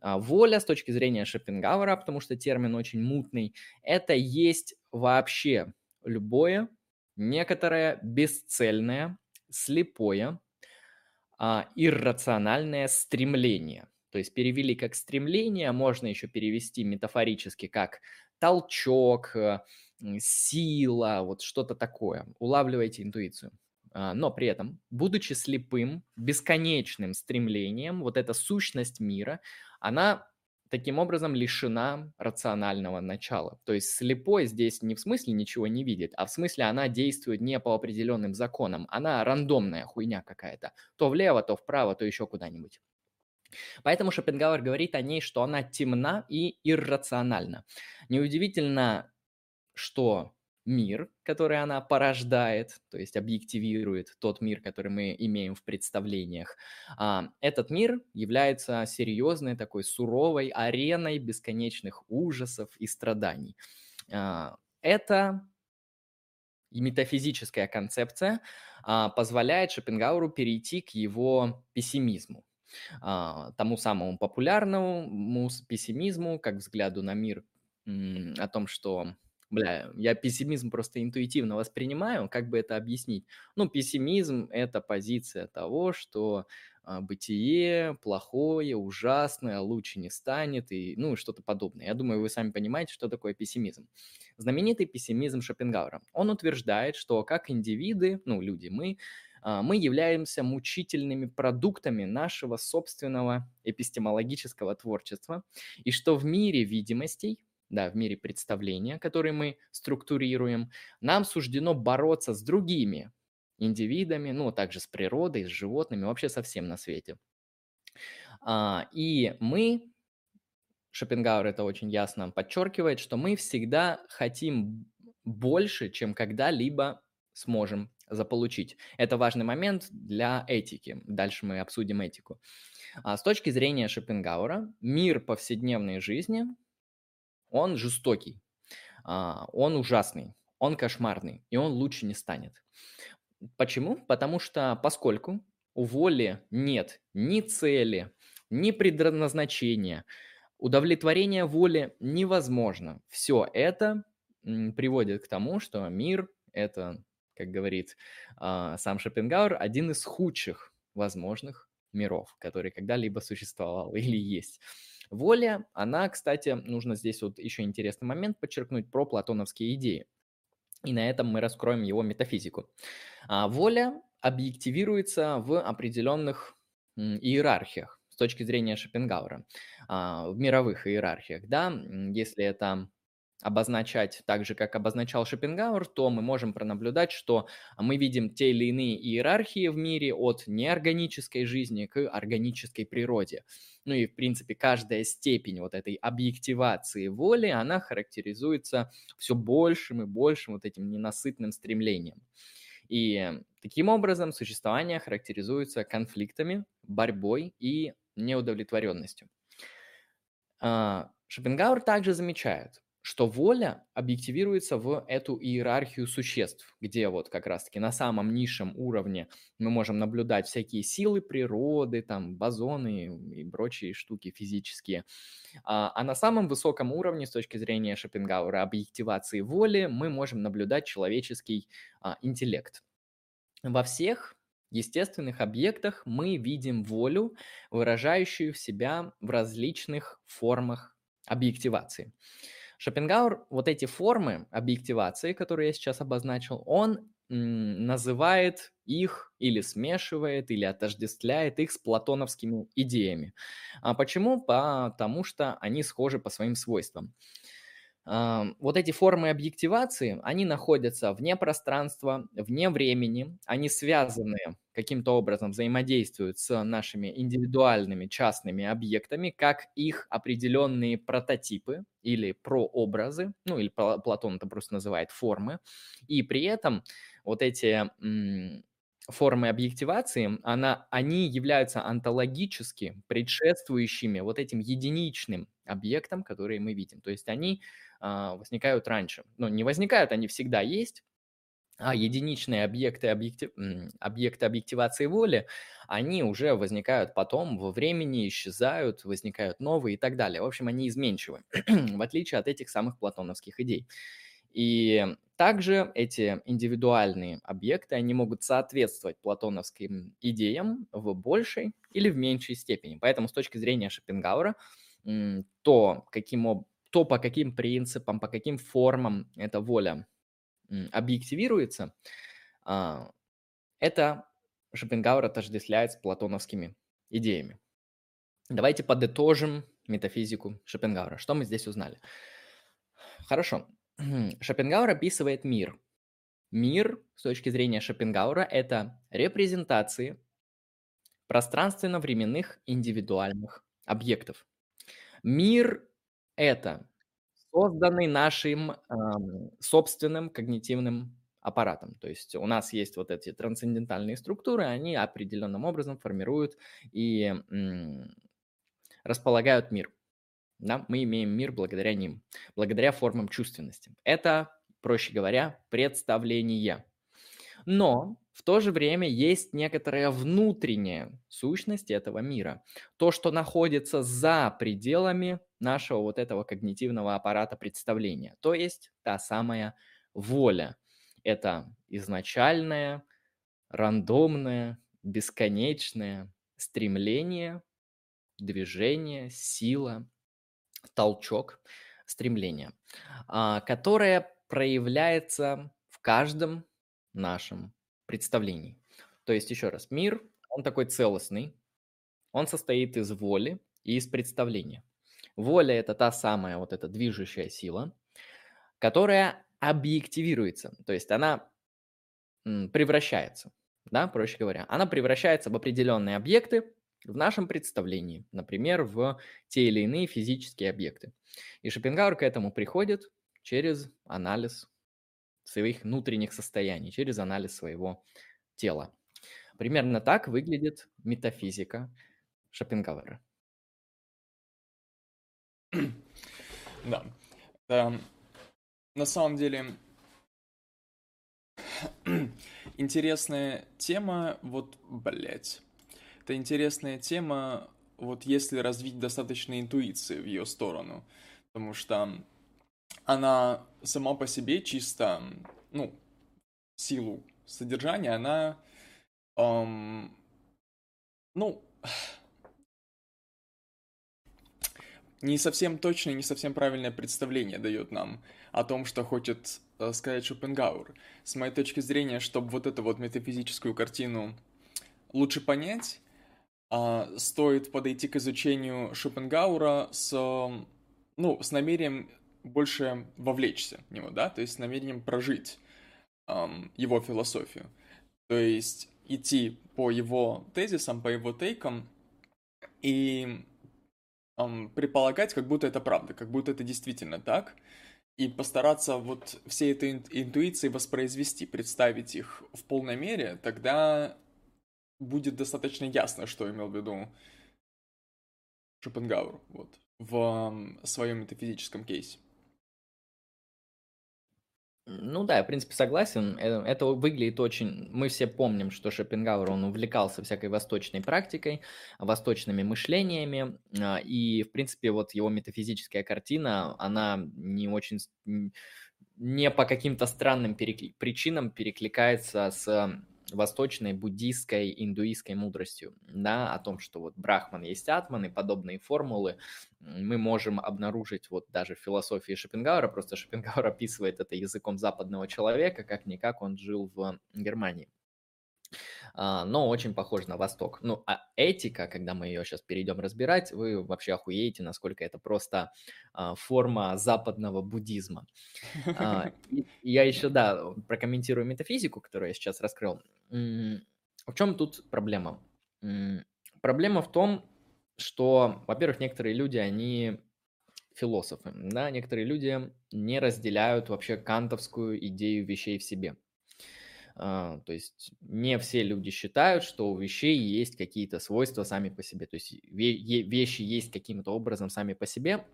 А, воля с точки зрения Шопенгауэра, потому что термин очень мутный, это есть вообще любое, некоторое бесцельное, слепое, а, иррациональное стремление. То есть перевели как стремление, можно еще перевести метафорически как толчок, э, сила, вот что-то такое. Улавливайте интуицию. А, но при этом, будучи слепым, бесконечным стремлением, вот эта сущность мира, она таким образом лишена рационального начала. То есть слепой здесь не в смысле ничего не видит, а в смысле она действует не по определенным законам. Она рандомная хуйня какая-то. То влево, то вправо, то еще куда-нибудь. Поэтому Шопенгауэр говорит о ней, что она темна и иррациональна. Неудивительно, что мир, который она порождает, то есть объективирует тот мир, который мы имеем в представлениях. А, этот мир является серьезной такой суровой ареной бесконечных ужасов и страданий. А, это метафизическая концепция а, позволяет Шопенгауэру перейти к его пессимизму, тому самому популярному пессимизму, как взгляду на мир о том, что бля, я пессимизм просто интуитивно воспринимаю, как бы это объяснить? Ну, пессимизм– это позиция того, что а, бытие плохое, ужасное, лучше не станет, и, ну, что-то подобное. Я думаю, вы сами понимаете, что такое пессимизм. Знаменитый пессимизм Шопенгауэра. Он утверждает, что как индивиды, ну, люди, мы, а, мы являемся мучительными продуктами нашего собственного эпистемологического творчества, и что в мире видимостей, да, в мире представления, которые мы структурируем, нам суждено бороться с другими индивидами, ну, а также с природой, с животными, вообще со всем на свете. А, и мы, Шопенгауэр это очень ясно подчеркивает, что мы всегда хотим больше, чем когда-либо сможем заполучить. Это важный момент для этики. Дальше мы обсудим этику. А с точки зрения Шопенгауэра, мир повседневной жизни, он жестокий, а, он ужасный, он кошмарный, и он лучше не станет. Почему? Потому что поскольку у воли нет ни цели, ни предназначения, удовлетворение воли невозможно. Все это приводит к тому, что мир – это как говорит э, сам Шопенгауэр, один из худших возможных миров, который когда-либо существовал или есть. Воля, она, кстати, нужно здесь вот еще интересный момент подчеркнуть про платоновские идеи. И на этом мы раскроем его метафизику. А, воля объективируется в определенных иерархиях с точки зрения Шопенгауэра, а, в мировых иерархиях, да, если это обозначать так же, как обозначал Шопенгауэр, то мы можем пронаблюдать, что мы видим те или иные иерархии в мире от неорганической жизни к органической природе. Ну и, в принципе, каждая степень вот этой объективации воли, она характеризуется все большим и большим вот этим ненасытным стремлением. И таким образом существование характеризуется конфликтами, борьбой и неудовлетворенностью. А, Шопенгауэр также замечает, что воля объективируется в эту иерархию существ, где вот как раз-таки на самом низшем уровне мы можем наблюдать всякие силы природы, там бозоны и прочие штуки физические. А, а на самом высоком уровне с точки зрения Шопенгауэра объективации воли мы можем наблюдать человеческий а, интеллект. Во всех естественных объектах мы видим волю, выражающую себя в различных формах объективации. Шопенгауэр вот эти формы объективации, которые я сейчас обозначил, он называет их или смешивает, или отождествляет их с платоновскими идеями. А почему? Потому что они схожи по своим свойствам вот эти формы объективации, они находятся вне пространства, вне времени, они связаны каким-то образом, взаимодействуют с нашими индивидуальными частными объектами, как их определенные прототипы или прообразы, ну или Платон это просто называет формы, и при этом вот эти формы объективации, она, они являются онтологически предшествующими вот этим единичным объектам, которые мы видим. То есть они возникают раньше. Но не возникают, они всегда есть, а единичные объекты, объектив... объекты объективации воли, они уже возникают потом во времени, исчезают, возникают новые и так далее. В общем, они изменчивы, в отличие от этих самых платоновских идей. И также эти индивидуальные объекты, они могут соответствовать платоновским идеям в большей или в меньшей степени. Поэтому с точки зрения Шопенгауэра, то, каким образом то, по каким принципам, по каким формам эта воля объективируется, а, это Шопенгауэр отождествляет с платоновскими идеями. Давайте подытожим метафизику Шопенгауэра. Что мы здесь узнали? Хорошо. Шопенгауэр описывает мир. Мир, с точки зрения Шопенгауэра, это репрезентации пространственно-временных индивидуальных объектов. Мир это созданный нашим, ам, собственным когнитивным аппаратом. То есть у нас есть вот эти трансцендентальные структуры, они определенным образом формируют и м, располагают мир. Да? Мы имеем мир благодаря ним, благодаря формам чувственности. Это, проще говоря, представление. Но в то же время есть некоторая внутренняя сущность этого мира. То, что находится за пределами нашего вот этого когнитивного аппарата представления. То есть та самая воля. Это изначальное, рандомное, бесконечное стремление, движение, сила, толчок, стремление, а, которое проявляется в каждом нашем представлений. То есть, еще раз, мир, он такой целостный, он состоит из воли и из представления. Воля – это та самая вот эта движущая сила, которая объективируется, то есть она превращается, да, проще говоря. Она превращается в определенные объекты в нашем представлении, например, в те или иные физические объекты. И Шопенгауэр к этому приходит через анализ своих внутренних состояний, через анализ своего тела. Примерно так выглядит метафизика Шопенгауэра. Да. да. На самом деле интересная тема, вот, блять. Это интересная тема, вот если развить достаточно интуиции в ее сторону. Потому что она сама по себе чисто, ну, силу содержания, она, эм, ну, не совсем точное, не совсем правильное представление дает нам о том, что хочет э, сказать Шопенгауэр. С моей точки зрения, чтобы вот эту вот метафизическую картину лучше понять, э, стоит подойти к изучению Шопенгауэра с, ну, с намерением больше вовлечься в него, да, то есть с намерением прожить эм, его философию. То есть идти по его тезисам, по его тейкам и эм, предполагать, как будто это правда, как будто это действительно так, и постараться вот все этой интуиции воспроизвести, представить их в полной мере, тогда будет достаточно ясно, что имел в виду Шопенгауэр вот, в своем метафизическом кейсе. Ну да, я, в принципе, согласен. Э, это выглядит очень... Мы все помним, что Шопенгауэр, он увлекался всякой восточной практикой, восточными мышлениями, а, и, в принципе, вот его метафизическая картина, она не очень... не по каким-то странным перекли... причинам перекликается с восточной буддийской, индуистской мудростью, да, о том, что вот Брахман есть Атман и подобные формулы мы можем обнаружить вот даже в философии Шопенгауэра, просто Шопенгауэр описывает это языком западного человека, как-никак он жил в Германии. А, но очень похож на Восток. Ну, а этика, когда мы ее сейчас перейдем разбирать, вы вообще охуеете, насколько это просто а, форма западного буддизма. А, я еще, да, прокомментирую метафизику, которую я сейчас раскрыл. В чем тут проблема? Проблема в том, что, во-первых, некоторые люди, они философы, да, некоторые люди не разделяют вообще кантовскую идею вещей в себе. А, то есть не все люди считают, что у вещей есть какие-то свойства сами по себе. То есть вещи есть каким-то образом сами по себе.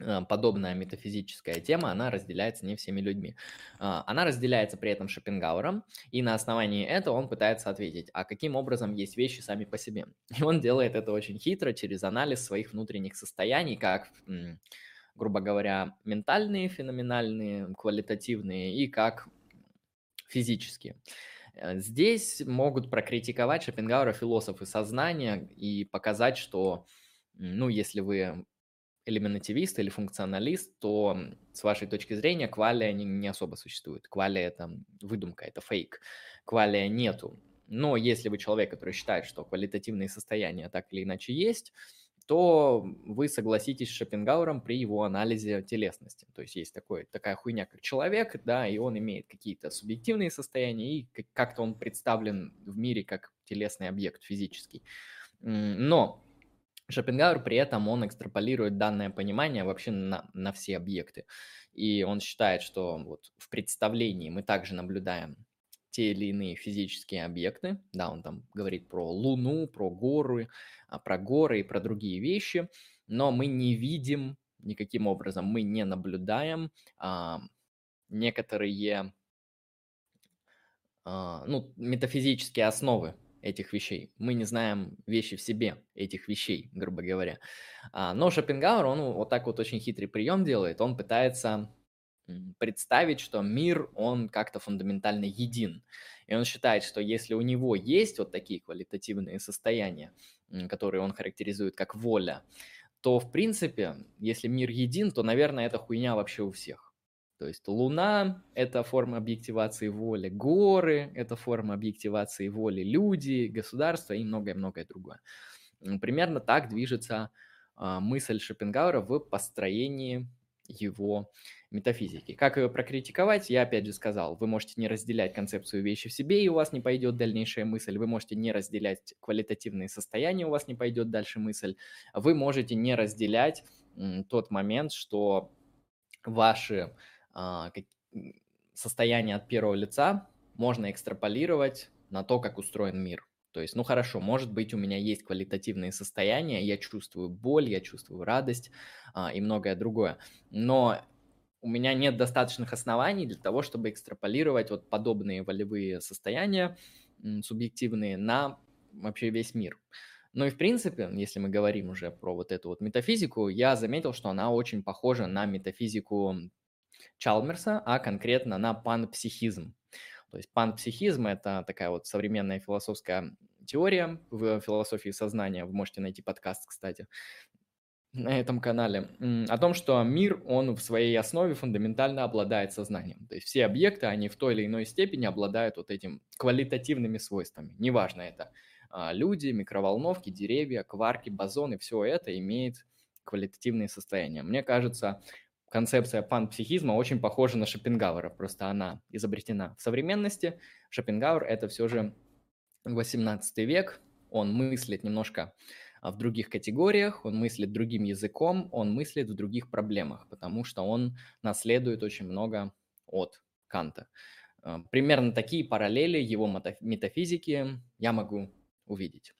А, подобная метафизическая тема, она разделяется не всеми людьми. А, она разделяется при этом Шопенгауэром, и на основании этого он пытается ответить, а каким образом есть вещи сами по себе. И он делает это очень хитро через анализ своих внутренних состояний, как грубо говоря, ментальные, феноменальные, квалитативные и как физические. Э, здесь могут прокритиковать Шопенгауэра философы сознания и показать, что, ну, если вы элементативист или функционалист, то с вашей точки зрения квалия не, не особо существует. Квалия это выдумка, это фейк. Квалия нету. Но если вы человек, который считает, что квалитативные состояния так или иначе есть, то вы согласитесь с Шопенгауэром при его анализе телесности. То есть есть такой, такая хуйня, как человек, да, и он имеет какие-то субъективные состояния, и как-то он представлен в мире как телесный объект физический. Но Шопенгауэр при этом он экстраполирует данное понимание вообще на, на все объекты. И он считает, что вот в представлении мы также наблюдаем те или иные физические объекты. Да, он там говорит про Луну, про горы, а, про горы и про другие вещи, но мы не видим никаким образом, мы не наблюдаем а, некоторые а, ну, метафизические основы этих вещей. Мы не знаем вещи в себе, этих вещей, грубо говоря. А, но Шопенгауэр, он вот так вот очень хитрый прием делает. Он пытается представить, что мир, он как-то фундаментально един. И он считает, что если у него есть вот такие квалитативные состояния, которые он характеризует как воля, то, в принципе, если мир един, то, наверное, это хуйня вообще у всех. То есть Луна – это форма объективации воли, горы – это форма объективации воли, люди, государство и многое-многое другое. Примерно так движется а, мысль Шопенгауэра в построении его метафизики. Как ее прокритиковать, я опять же сказал, вы можете не разделять концепцию вещи в себе, и у вас не пойдет дальнейшая мысль, вы можете не разделять квалитативные состояния, у вас не пойдет дальше мысль, вы можете не разделять тот момент, что ваши а, состояние от первого лица можно экстраполировать на то, как устроен мир. То есть, ну хорошо, может быть, у меня есть квалитативные состояния, я чувствую боль, я чувствую радость а, и многое другое. Но у меня нет достаточных оснований для того, чтобы экстраполировать вот подобные волевые состояния субъективные на вообще весь мир. Ну и в принципе, если мы говорим уже про вот эту вот метафизику, я заметил, что она очень похожа на метафизику Чалмерса, а конкретно на панпсихизм. То есть панпсихизм – это такая вот современная философская теория в философии сознания. Вы можете найти подкаст, кстати, на этом канале, о том, что мир, он в своей основе фундаментально обладает сознанием. То есть все объекты, они в той или иной степени обладают вот этим квалитативными свойствами. Неважно это а, люди, микроволновки, деревья, кварки, бозоны, все это имеет квалитативные состояния. Мне кажется, концепция панпсихизма очень похожа на Шопенгауэра, просто она изобретена в современности. Шопенгауэр – это все же 18 век, он мыслит немножко в других категориях, он мыслит другим языком, он мыслит в других проблемах, потому что он наследует очень много от Канта. А, примерно такие параллели его метафизики я могу увидеть.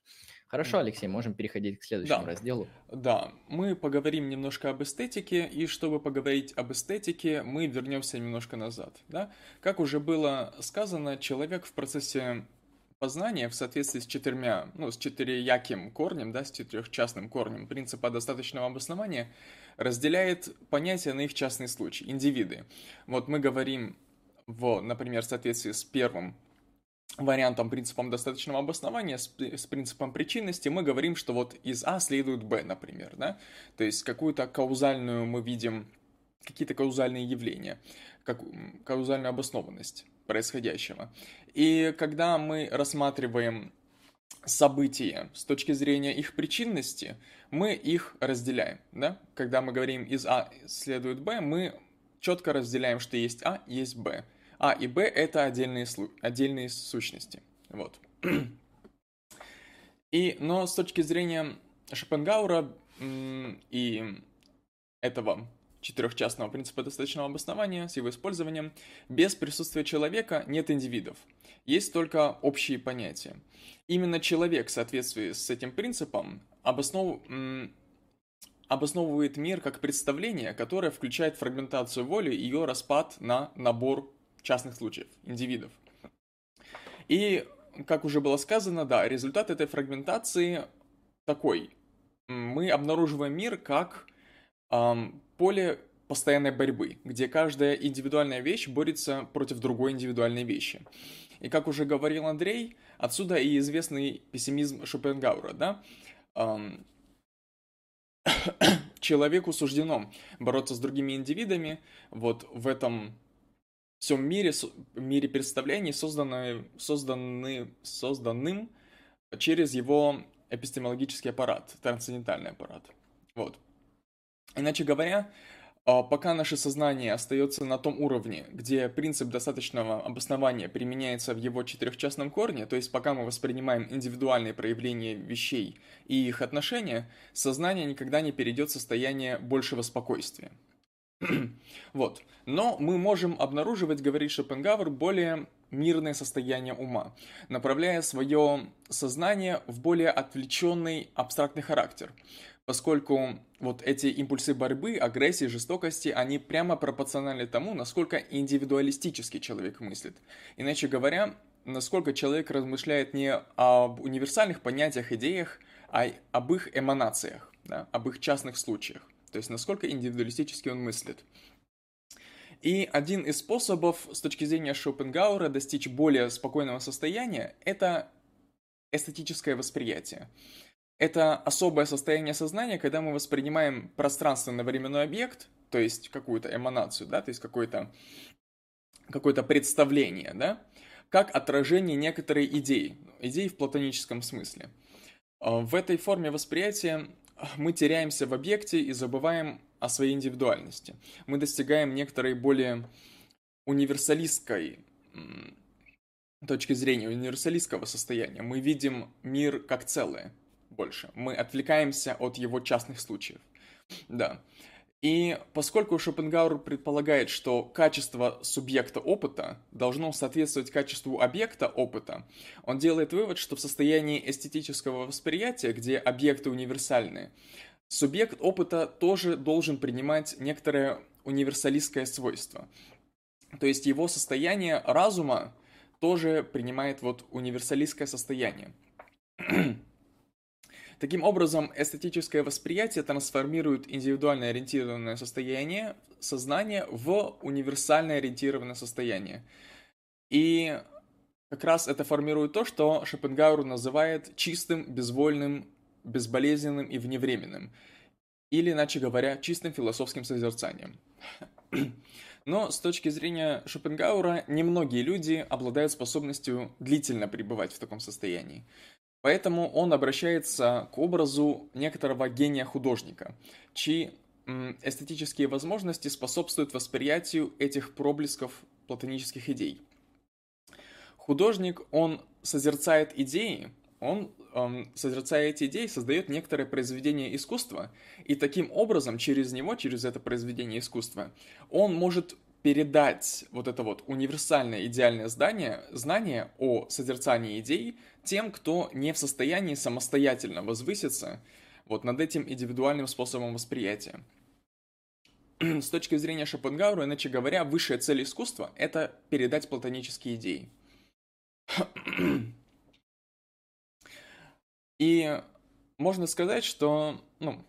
Хорошо, Алексей, можем переходить к следующему да. разделу. Да, мы поговорим немножко об эстетике, и чтобы поговорить об эстетике, мы вернемся немножко назад. Да? Как уже было сказано, человек в процессе познания в соответствии с четырьмя, ну, с четырехяким корнем, да, с четырехчастным корнем принципа достаточного обоснования, разделяет понятия на их частный случай, индивиды. Вот мы говорим в, например, в соответствии с первым вариантом принципом достаточного обоснования, с, с принципом причинности, мы говорим, что вот из А следует Б, например, да? То есть какую-то каузальную мы видим, какие-то каузальные явления, как, каузальную обоснованность происходящего. И когда мы рассматриваем события с точки зрения их причинности, мы их разделяем, да? Когда мы говорим из А следует Б, мы четко разделяем, что есть А, есть Б. А и Б это отдельные, отдельные сущности. Вот. И, но с точки зрения Шопенгаура и этого четырехчастного принципа достаточного обоснования с его использованием, без присутствия человека нет индивидов. Есть только общие понятия. Именно человек в соответствии с этим принципом обоснов... обосновывает мир как представление, которое включает фрагментацию воли и ее распад на набор частных случаев, индивидов. И, как уже было сказано, да, результат этой фрагментации такой. Мы обнаруживаем мир как эм, поле постоянной борьбы, где каждая индивидуальная вещь борется против другой индивидуальной вещи. И как уже говорил Андрей, отсюда и известный пессимизм Шопенгаура, да? Человеку суждено бороться с другими индивидами вот в этом всем мире, мире представлений, созданы, созданы, созданным через его эпистемологический аппарат, трансцендентальный аппарат. Вот. Иначе говоря, а, пока наше сознание остается на том уровне, где принцип достаточного обоснования применяется в его четырехчастном корне, то есть пока мы воспринимаем индивидуальные проявления вещей и их отношения, сознание никогда не перейдет в состояние большего спокойствия. вот. Но мы можем обнаруживать, говорит Шопенгауэр, более мирное состояние ума, направляя свое сознание в более отвлеченный абстрактный характер, поскольку вот эти импульсы борьбы, агрессии, жестокости, они прямо пропорциональны тому, насколько индивидуалистически человек мыслит. Иначе говоря, насколько человек размышляет не об универсальных понятиях, идеях, а об их эманациях, да, об их частных случаях. То есть насколько индивидуалистически он мыслит. И один из способов с точки зрения Шопенгауэра достичь более спокойного состояния – это эстетическое восприятие. Это особое состояние сознания, когда мы воспринимаем пространственно-временной объект, то есть какую-то эманацию, да, то есть какое-то какое представление, да, как отражение некоторой идеи, идеи в платоническом смысле. А, в этой форме восприятия мы теряемся в объекте и забываем о своей индивидуальности. Мы достигаем некоторой более универсалистской точки зрения, универсалистского состояния. Мы видим мир как целое больше. Мы отвлекаемся от его частных случаев. Да. И поскольку Шопенгауэр предполагает, что качество субъекта опыта должно соответствовать качеству объекта опыта, он делает вывод, что в состоянии эстетического восприятия, где объекты универсальны, субъект опыта тоже должен принимать некоторое универсалистское свойство. То есть его состояние разума тоже принимает вот универсалистское состояние. Таким образом, эстетическое восприятие трансформирует индивидуально ориентированное состояние сознания в универсально ориентированное состояние. И как раз это формирует то, что Шопенгауэр называет чистым, безвольным, безболезненным и вневременным. Или, иначе говоря, чистым философским созерцанием. Но с точки зрения Шопенгауэра, немногие люди обладают способностью длительно пребывать в таком состоянии. Поэтому он обращается к образу некоторого гения художника, чьи эстетические возможности способствуют восприятию этих проблесков платонических идей. Художник, он созерцает идеи, он, эм, созерцая эти идеи, создает некоторое произведение искусства, и таким образом, через него, через это произведение искусства, он может передать вот это вот универсальное идеальное здание, знание о созерцании идей тем, кто не в состоянии самостоятельно возвыситься вот над этим индивидуальным способом восприятия. С точки зрения Шопенгауэра, иначе говоря, высшая цель искусства – это передать платонические идеи. И можно сказать, что, ну,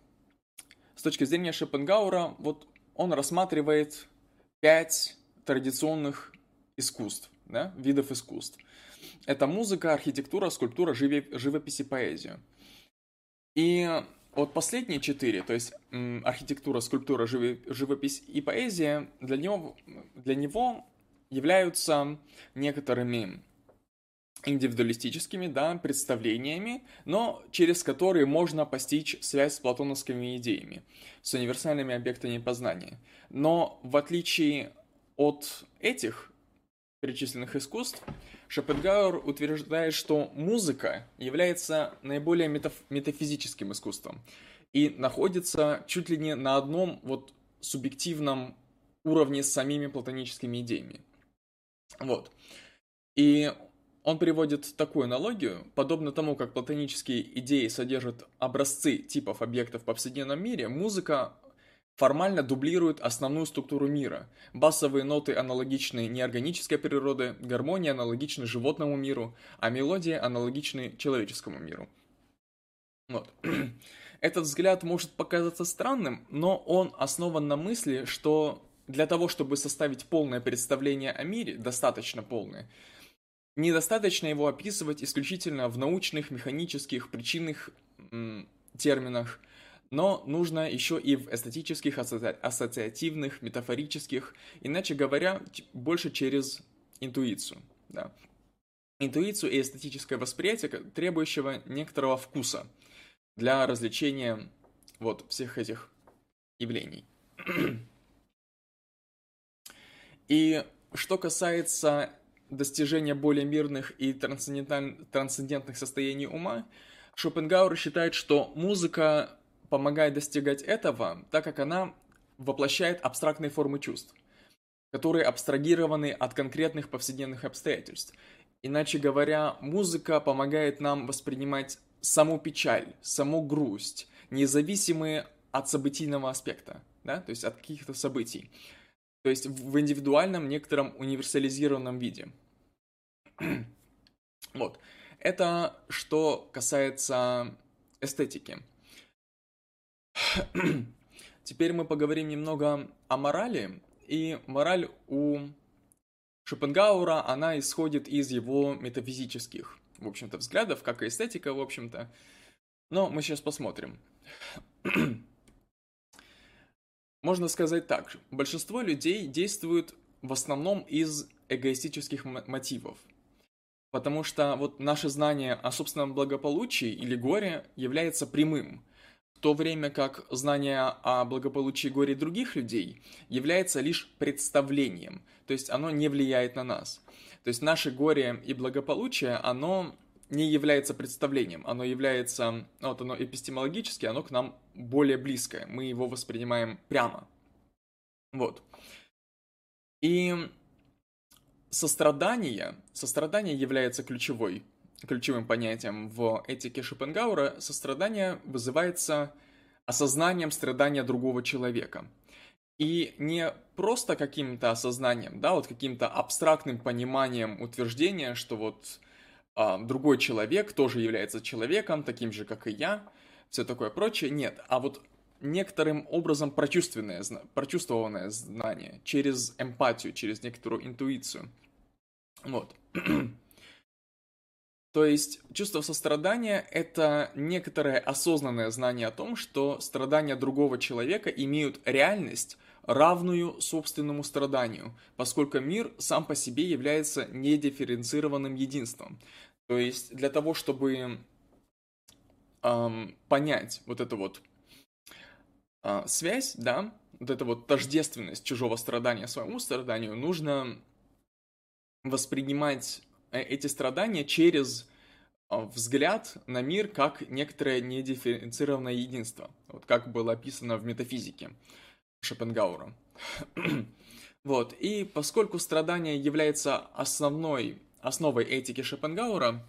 с точки зрения Шопенгауэра, вот он рассматривает пять традиционных искусств, да, видов искусств. Это музыка, архитектура, скульптура, живопись и поэзия. И вот последние четыре, то есть архитектура, скульптура, живопись и поэзия, для него, для него являются некоторыми индивидуалистическими да, представлениями, но через которые можно постичь связь с платоновскими идеями, с универсальными объектами познания. Но в отличие от этих перечисленных искусств, Шопенгауэр утверждает, что музыка является наиболее метаф- метафизическим искусством и находится чуть ли не на одном вот субъективном уровне с самими платоническими идеями. Вот. И он приводит такую аналогию, подобно тому, как платонические идеи содержат образцы типов объектов в повседневном мире, музыка формально дублирует основную структуру мира. Басовые ноты аналогичны неорганической природы, гармония аналогична животному миру, а мелодия аналогичны человеческому миру. Вот. Этот взгляд может показаться странным, но он основан на мысли, что для того, чтобы составить полное представление о мире, достаточно полное, Недостаточно его описывать исключительно в научных, механических, причинных терминах, но нужно еще и в эстетических, ассоциативных, метафорических, иначе говоря, больше через интуицию. Да. Интуицию и эстетическое восприятие, требующего некоторого вкуса для развлечения вот всех этих явлений. И что касается достижения более мирных и трансцендентных состояний ума, Шопенгауэр считает, что музыка помогает достигать этого, так как она воплощает абстрактные формы чувств, которые абстрагированы от конкретных повседневных обстоятельств. Иначе говоря, музыка помогает нам воспринимать саму печаль, саму грусть, независимые от событийного аспекта, да, то есть от каких-то событий. То есть в индивидуальном, некотором универсализированном виде. Вот. Это что касается эстетики. Теперь мы поговорим немного о морали. И мораль у Шопенгауэра, она исходит из его метафизических, в общем-то, взглядов, как и эстетика, в общем-то. Но мы сейчас посмотрим. Можно сказать так, большинство людей действуют в основном из эгоистических мотивов. Потому что вот наше знание о собственном благополучии или горе является прямым, в то время как знание о благополучии и горе других людей является лишь представлением, то есть оно не влияет на нас. То есть наше горе и благополучие, оно не является представлением, оно является, ну, вот оно эпистемологически, оно к нам более близкое, мы его воспринимаем прямо. Вот. И сострадание, сострадание является ключевой, ключевым понятием в этике Шопенгауэра. Сострадание вызывается осознанием страдания другого человека. И не просто каким-то осознанием, да, вот каким-то абстрактным пониманием утверждения, что вот а, другой человек тоже является человеком, таким же, как и я, все такое прочее. Нет, а вот некоторым образом прочувственное, прочувствованное знание, через эмпатию, через некоторую интуицию. Вот. То есть чувство сострадания – это некоторое осознанное знание о том, что страдания другого человека имеют реальность, равную собственному страданию, поскольку мир сам по себе является недифференцированным единством. То есть для того, чтобы эм, понять вот эту вот э, связь, да, вот эту вот тождественность чужого страдания своему страданию, нужно воспринимать э, эти страдания через э, взгляд на мир как некоторое недифференцированное единство, вот как было описано в метафизике Шопенгауэра. вот, и поскольку страдание является основной основой этики Шопенгауэра,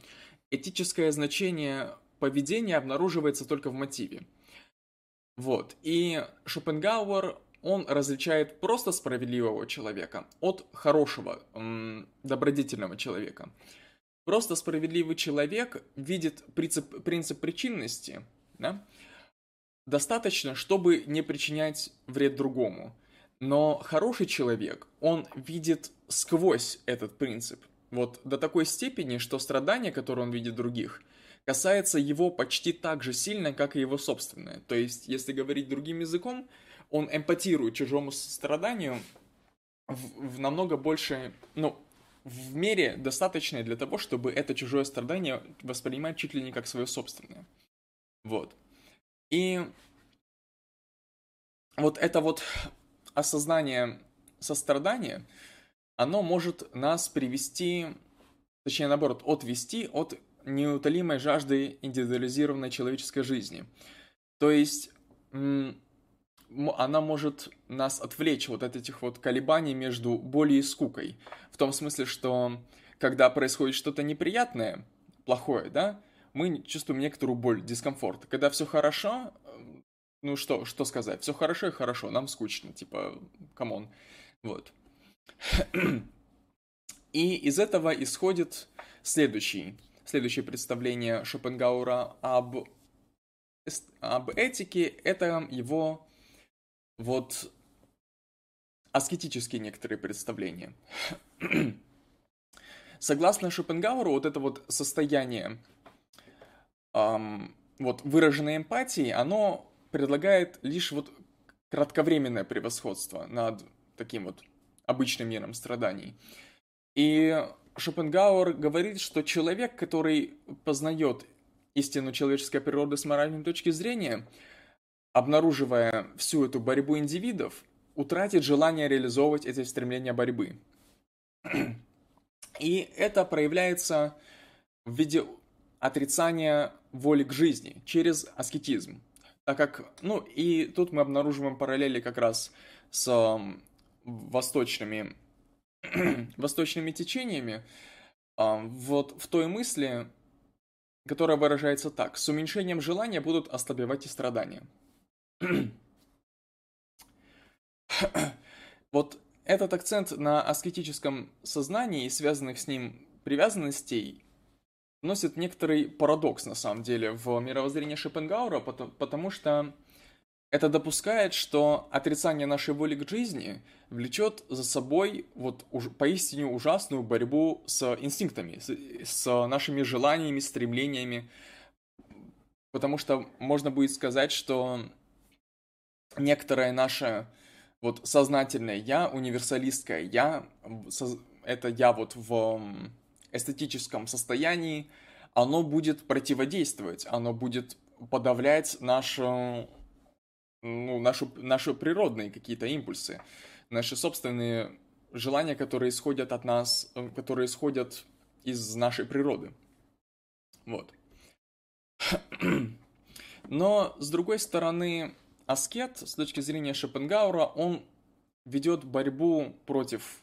этическое значение поведения обнаруживается только в мотиве. Вот, и Шопенгауэр, он различает просто справедливого человека от хорошего, добродетельного человека. Просто справедливый человек видит принцип, принцип причинности, да? достаточно, чтобы не причинять вред другому. Но хороший человек, он видит сквозь этот принцип – вот до такой степени, что страдания, которые он видит других, касается его почти так же сильно, как и его собственное. То есть, если говорить другим языком, он эмпатирует чужому страданию в, в намного больше, ну, в мере достаточной для того, чтобы это чужое страдание воспринимать чуть ли не как свое собственное. Вот. И вот это вот осознание сострадания, оно может нас привести, точнее наоборот, отвести от неутолимой жажды индивидуализированной человеческой жизни. То есть она может нас отвлечь вот от этих вот колебаний между болью и скукой. В том смысле, что когда происходит что-то неприятное, плохое, да, мы чувствуем некоторую боль, дискомфорт. Когда все хорошо, ну что, что сказать, все хорошо и хорошо, нам скучно, типа, come on, вот. И из этого исходит следующий, следующее представление Шопенгауэра об, об этике. Это его вот аскетические некоторые представления. Согласно Шопенгауэру, вот это вот состояние эм, вот выраженной эмпатии, оно предлагает лишь вот кратковременное превосходство над таким вот обычным миром страданий. И Шопенгауэр говорит, что человек, который познает истину человеческой природы с моральной точки зрения, обнаруживая всю эту борьбу индивидов, утратит желание реализовывать эти стремления борьбы. И это проявляется в виде отрицания воли к жизни через аскетизм. Так как, ну, и тут мы обнаруживаем параллели как раз с восточными, восточными течениями, вот в той мысли, которая выражается так. С уменьшением желания будут ослабевать и страдания. вот этот акцент на аскетическом сознании и связанных с ним привязанностей носит некоторый парадокс, на самом деле, в мировоззрении Шопенгауэра, потому, потому что это допускает, что отрицание нашей воли к жизни влечет за собой вот уж, поистине ужасную борьбу с инстинктами, с, с нашими желаниями, стремлениями. Потому что можно будет сказать, что некоторое наше вот сознательное я, универсалистское я, это я вот в эстетическом состоянии, оно будет противодействовать, оно будет подавлять нашу, ну, нашу, наши природные какие-то импульсы, наши собственные желания, которые исходят от нас, э, которые исходят из нашей природы. Вот. Но, с другой стороны, аскет, с точки зрения Шопенгаура, он ведет борьбу против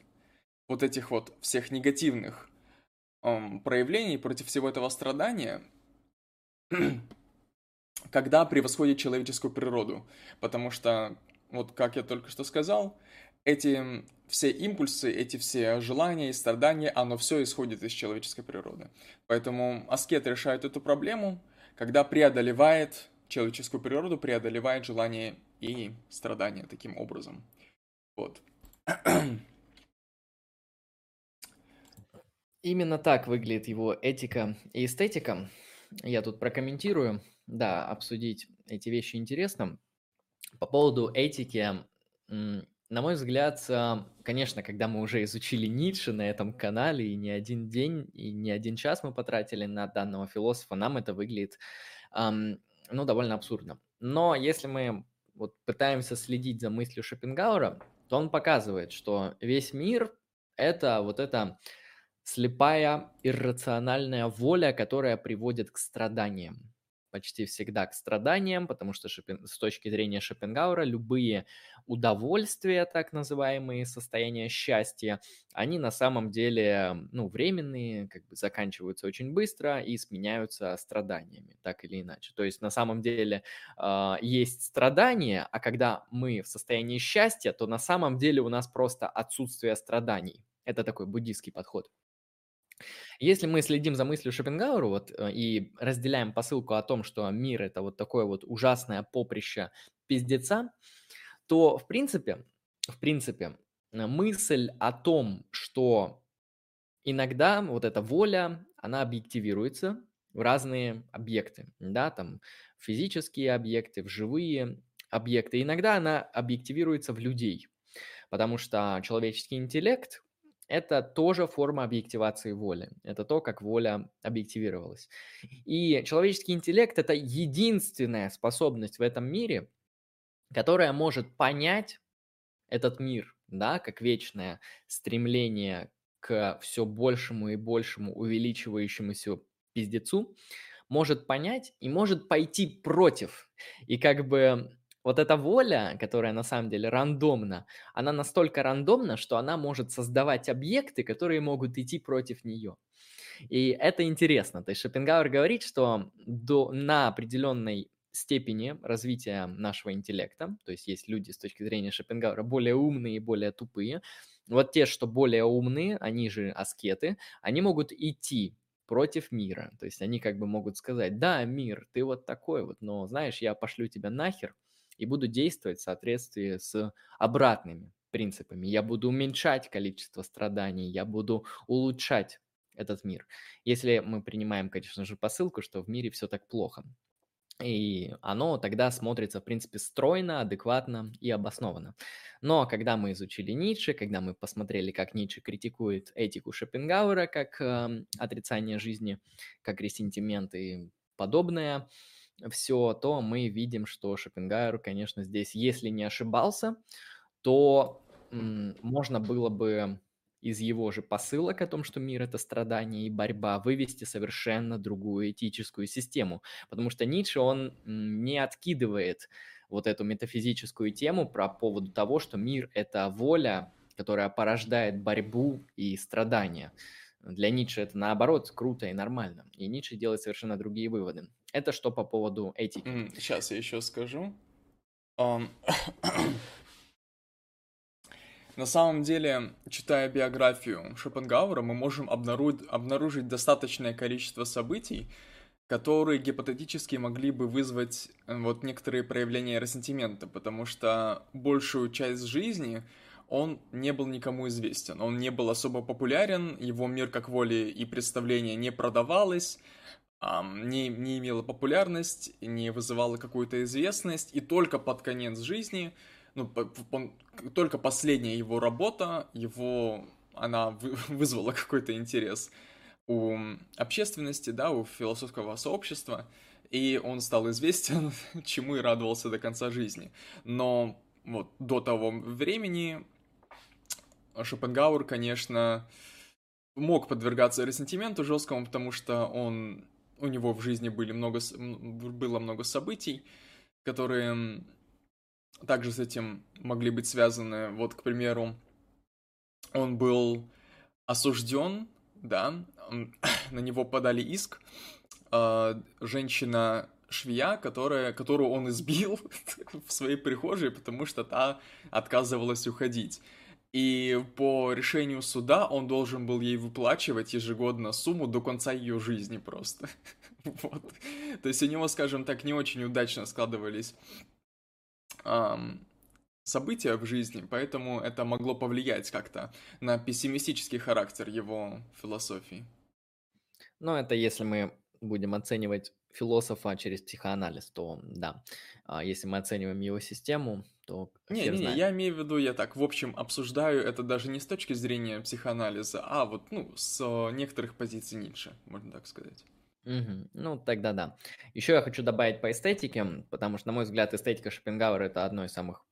вот этих вот всех негативных эм, проявлений, против всего этого страдания, когда превосходит человеческую природу. Потому что, вот как я только что сказал, эти все импульсы, эти все желания и страдания, оно все исходит из человеческой природы. Поэтому аскет решает эту проблему, когда преодолевает человеческую природу, преодолевает желание и страдания таким образом. Вот. Именно так выглядит его этика и эстетика. Я тут прокомментирую. Да, обсудить эти вещи интересно. По поводу этики, на мой взгляд, конечно, когда мы уже изучили Ницше на этом канале, и не один день, и не один час мы потратили на данного философа, нам это выглядит, ну, довольно абсурдно. Но если мы вот пытаемся следить за мыслью Шопенгауэра, то он показывает, что весь мир – это вот эта слепая иррациональная воля, которая приводит к страданиям почти всегда к страданиям, потому что Шопен... с точки зрения Шопенгауэра любые удовольствия, так называемые состояния счастья, они на самом деле ну, временные, как бы заканчиваются очень быстро и сменяются страданиями, так или иначе. То есть на самом деле э, есть страдания, а когда мы в состоянии счастья, то на самом деле у нас просто отсутствие страданий. Это такой буддийский подход. Если мы следим за мыслью Шопенгауэра вот, э, и разделяем посылку о том, что мир – это вот такое вот ужасное поприще пиздеца, то, в принципе, в принципе, э, мысль о том, что иногда вот эта воля, она объективируется в разные объекты, да, там физические объекты, в живые объекты. Иногда она объективируется в людей, потому что человеческий интеллект, это тоже форма объективации воли. Это то, как воля объективировалась. И человеческий интеллект – это единственная способность в этом мире, которая может понять этот мир, да, как вечное стремление к все большему и большему увеличивающемуся пиздецу, может понять и может пойти против. И как бы вот эта воля, которая на самом деле рандомна, она настолько рандомна, что она может создавать объекты, которые могут идти против нее. И это интересно. То есть Шопенгауэр говорит, что до, на определенной степени развития нашего интеллекта, то есть есть люди с точки зрения Шопенгауэра более умные и более тупые, вот те, что более умные, они же аскеты, они могут идти против мира. То есть они как бы могут сказать, да, мир, ты вот такой вот, но знаешь, я пошлю тебя нахер, и буду действовать в соответствии с обратными принципами. Я буду уменьшать количество страданий, я буду улучшать этот мир. Если мы принимаем, конечно же, посылку, что в мире все так плохо. И оно тогда смотрится, в принципе, стройно, адекватно и обоснованно. Но когда мы изучили Ницше, когда мы посмотрели, как Ницше критикует этику Шопенгауэра как э, отрицание жизни, как ресентимент и подобное, все, то мы видим, что Шопенгауэр, конечно, здесь, если не ошибался, то можно было бы из его же посылок о том, что мир – это страдание и борьба, вывести совершенно другую этическую систему. Потому что Ницше, он не откидывает вот эту метафизическую тему про поводу того, что мир – это воля, которая порождает борьбу и страдания. Для Ницше это наоборот круто и нормально. И Ницше делает совершенно другие выводы. Это что по поводу этики? Сейчас я еще скажу. Um... На самом деле, читая биографию Шопенгауэра, мы можем обнаружить, обнаружить достаточное количество событий, которые гипотетически могли бы вызвать э, вот некоторые проявления ресентимента, потому что большую часть жизни он не был никому известен, он не был особо популярен, его мир как воли и представления не продавалось, не, не имела популярность, не вызывала какую-то известность, и только под конец жизни, ну, только последняя его работа, его, она вызвала какой-то интерес у общественности, да, у философского сообщества, и он стал известен, чему и радовался до конца жизни. Но вот до того времени Шопенгауэр, конечно, мог подвергаться ресентименту жесткому, потому что он, у него в жизни были много, было много событий, которые также с этим могли быть связаны. Вот, к примеру, он был осужден, да, на него подали иск, э, женщина швея, которая, которую он избил в своей прихожей, потому что та отказывалась уходить. И по решению суда он должен был ей выплачивать ежегодно сумму до конца ее жизни просто. вот. То есть у него, скажем так, не очень удачно складывались события в жизни, поэтому это могло повлиять как-то на пессимистический характер его философии. Ну, это если мы будем оценивать философа через психоанализ, то да. А если мы оцениваем его систему, то не, не, не, я имею в виду, я так, в общем, обсуждаю это даже не с точки зрения психоанализа, а вот, ну, с некоторых позиций Ницше, можно так сказать. Угу. Ну, тогда да. Еще я хочу добавить по эстетике, потому что, на мой взгляд, эстетика Шопенгауэра – это одно из самых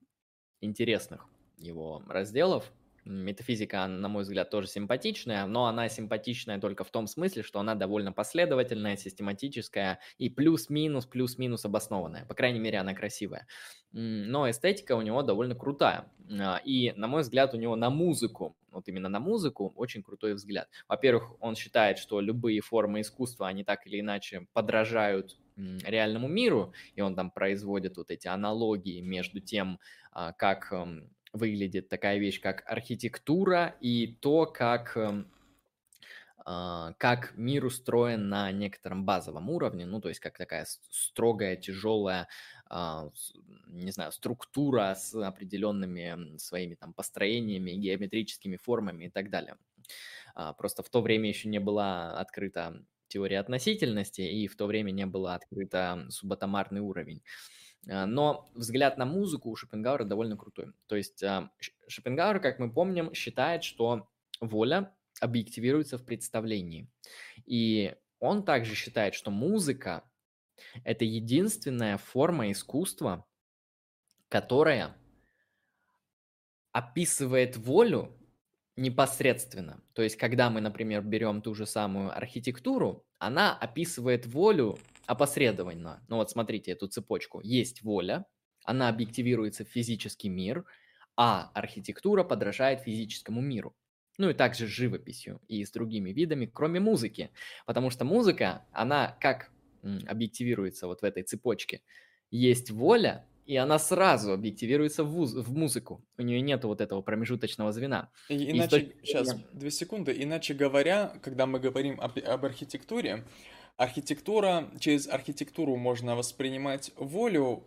интересных его разделов. Метафизика, на мой взгляд, тоже симпатичная, но она симпатичная только в том смысле, что она довольно последовательная, систематическая и плюс-минус, плюс-минус обоснованная. По крайней мере, она красивая. Но эстетика у него довольно крутая. А, и, на мой взгляд, у него на музыку, вот именно на музыку, очень крутой взгляд. Во-первых, он считает, что любые формы искусства, они так или иначе подражают реальному миру, и он там производит вот эти аналогии между тем, а, как выглядит такая вещь, как архитектура и то, как, эм, а, как мир устроен на некотором базовом уровне, ну, то есть как такая строгая, тяжелая, а, не знаю, структура с определенными своими там построениями, геометрическими формами и так далее. А, просто в то время еще не была открыта теория относительности, и в то время не было открыто субатомарный уровень. А, но взгляд на музыку у Шопенгауэра довольно крутой. То есть а, Шопенгауэр, как мы помним, считает, что воля объективируется в представлении. И он также считает, что музыка – это единственная форма искусства, которая описывает волю непосредственно. То есть, когда мы, например, берем ту же самую архитектуру, она описывает волю опосредованно. Ну вот смотрите эту цепочку. Есть воля, она объективируется в физический мир, а архитектура подражает физическому миру. Ну и также с живописью и с другими видами, кроме музыки. Потому что музыка, она как объективируется вот в этой цепочке? Есть воля, и она сразу объективируется в, вуз, в музыку. У нее нет вот этого промежуточного звена. И, иначе, и сейчас, две секунды. Иначе говоря, когда мы говорим об, об архитектуре, Архитектура, через архитектуру можно воспринимать волю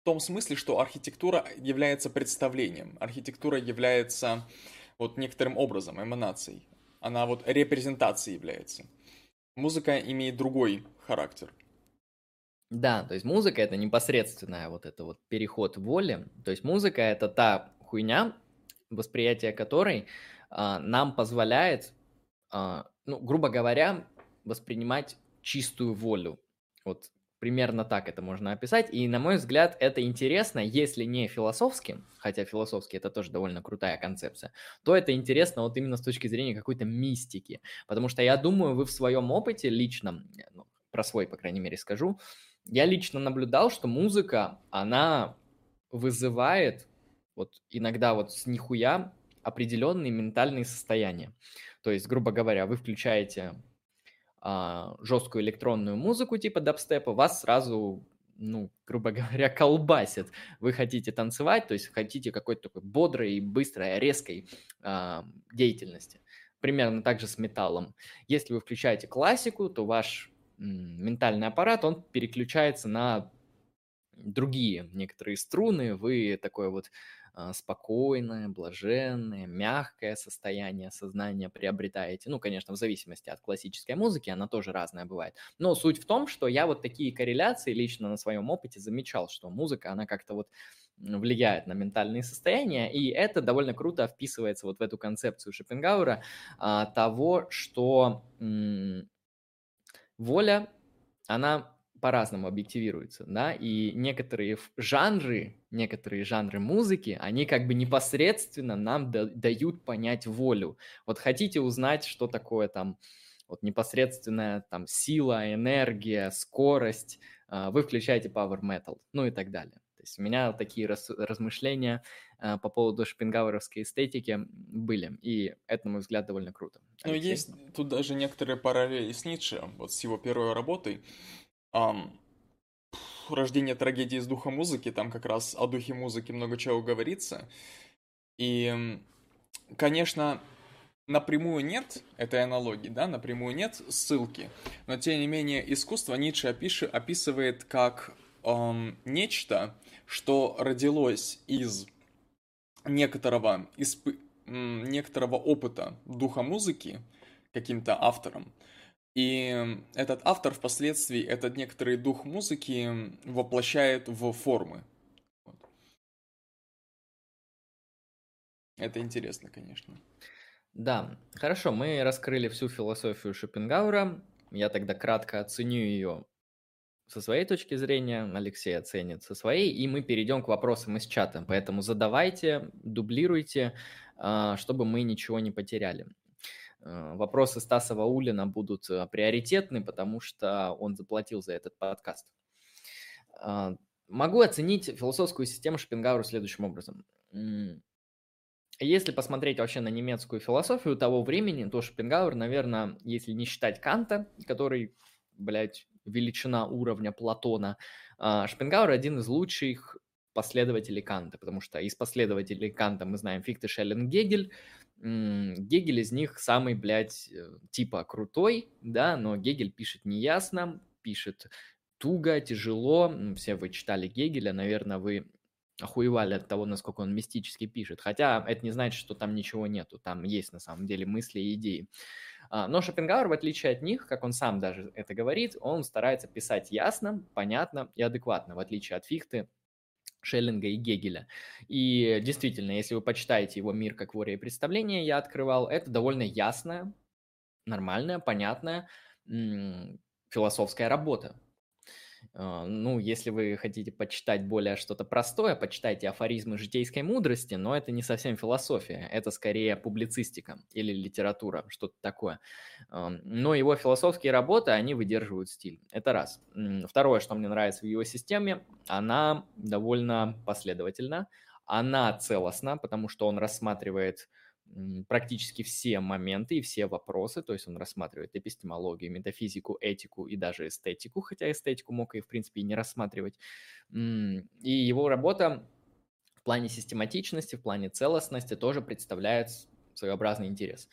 в том смысле, что архитектура является представлением, архитектура является вот некоторым образом эманацией, она вот репрезентацией является. Музыка имеет другой характер. Да, то есть музыка это непосредственная вот это вот переход воли. То есть музыка это та хуйня, восприятие которой а, нам позволяет, а, ну, грубо говоря, воспринимать чистую волю. Вот примерно так это можно описать. И, на мой взгляд, это интересно, если не философски, хотя философски это тоже довольно крутая концепция, то это интересно вот именно с точки зрения какой-то мистики. Потому что я думаю, вы в своем опыте личном, ну, про свой, по крайней мере, скажу, я лично наблюдал, что музыка, она вызывает вот иногда вот с нихуя определенные ментальные состояния. То есть, грубо говоря, вы включаете а, жесткую электронную музыку типа дабстепа, вас сразу ну, грубо говоря, колбасит. Вы хотите танцевать, то есть хотите какой-то такой бодрой, быстрой, резкой э, деятельности. Примерно так же с металлом. Если вы включаете классику, то ваш м, ментальный аппарат, он переключается на другие некоторые струны. Вы такой вот а, спокойное, блаженное, мягкое состояние сознания приобретаете. Ну, конечно, в зависимости от классической музыки, она тоже разная бывает. Но суть в том, что я вот такие корреляции лично на своем опыте замечал, что музыка, она как-то вот влияет на ментальные состояния, и это довольно круто вписывается вот в эту концепцию Шопенгауэра а, того, что м- воля, она по-разному объективируется, да, и некоторые жанры, некоторые жанры музыки, они как бы непосредственно нам дают понять волю. Вот хотите узнать, что такое там вот непосредственная там сила, энергия, скорость, а, вы включаете Power Metal, ну и так далее. То есть у меня такие раз, размышления а, по поводу шпингауэровской эстетики были, и это, на мой взгляд, довольно круто. Но есть тут даже некоторые параллели с Ницше, вот с его первой работой, Um, рождение трагедии из духа музыки, там как раз о духе музыки много чего говорится. И, конечно, напрямую нет этой аналогии, да, напрямую нет ссылки, но тем не менее искусство Ницше опиши, описывает как эм, нечто, что родилось из некоторого, исп... некоторого опыта духа музыки каким-то автором, и этот автор впоследствии этот некоторый дух музыки воплощает в формы. Вот. Это интересно, конечно. Да, хорошо, мы раскрыли всю философию Шопенгауэра. Я тогда кратко оценю ее со своей точки зрения, Алексей оценит со своей, и мы перейдем к вопросам из чата. Поэтому задавайте, дублируйте, а, чтобы мы ничего не потеряли. Э, вопросы Стаса Ваулина будут э, приоритетны, потому что он заплатил за этот подкаст. А, могу оценить философскую систему Шопенгауэра следующим образом. Если посмотреть вообще на немецкую философию того времени, то Шопенгауэр, наверное, если не считать Канта, который, блядь, величина уровня Платона, а, Шопенгауэр один из лучших последователей Канта, потому что из последователей Канта мы знаем Фихте, Шеллен, Гегель, Гегель из них самый, блядь, э, типа крутой, да, но Гегель пишет неясно, пишет туго, тяжело. Все вы читали Гегеля, наверное, вы охуевали от того, насколько он мистически пишет. Хотя это не значит, что там ничего нету. Там есть на самом деле мысли и идеи. А, но Шопенгауэр, в отличие от них, как он сам даже это говорит, он старается писать ясно, понятно и адекватно, в отличие от Фихты, Шеллинга и Гегеля. И действительно, если вы почитаете его «Мир как вория и представление», я открывал, это довольно ясная, нормальная, понятная философская работа. А, ну, если вы хотите почитать более что-то простое, почитайте афоризмы житейской мудрости, но это не совсем философия, это скорее публицистика или литература, что-то такое. Но его философские работы, они выдерживают стиль. Это раз. Второе, что мне нравится в его системе, она довольно последовательна, она целостна, потому что он рассматривает практически все моменты и все вопросы, то есть он рассматривает эпистемологию, метафизику, этику и даже эстетику, хотя эстетику мог и в принципе и не рассматривать. И его работа в плане систематичности, в плане целостности тоже представляет своеобразный интерес.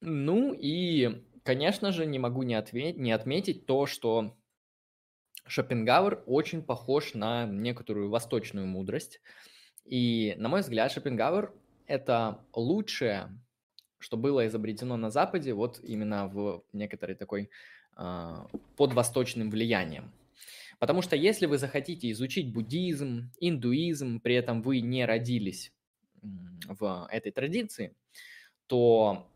Ну и, конечно же, не могу не, ответ- не отметить то, что Шопенгауэр очень похож на некоторую восточную мудрость. И, на мой взгляд, Шопенгауэр это лучшее, что было изобретено на Западе, вот именно в некоторой такой э, под восточным влиянием. Потому что если вы захотите изучить буддизм, индуизм, при этом вы не родились в этой традиции, то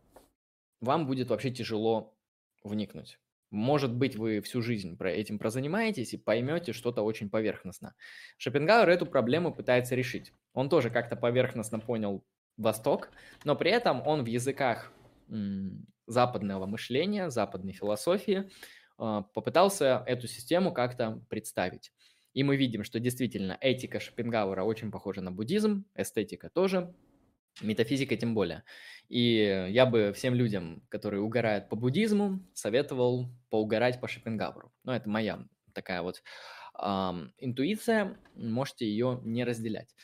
вам будет вообще тяжело вникнуть. Может быть, вы всю жизнь про этим прозанимаетесь и поймете что-то очень поверхностно. Шопенгауэр эту проблему пытается решить. Он тоже как-то поверхностно понял Восток, но при этом он в языках западного мышления, западной философии а, попытался эту систему как-то представить. И мы видим, что действительно этика Шопенгауэра очень похожа на буддизм, эстетика тоже, метафизика тем более. И я бы всем людям, которые угорают по буддизму, советовал поугорать по Шопенгауэру. Ну, это моя такая вот интуиция, можете ее не разделять.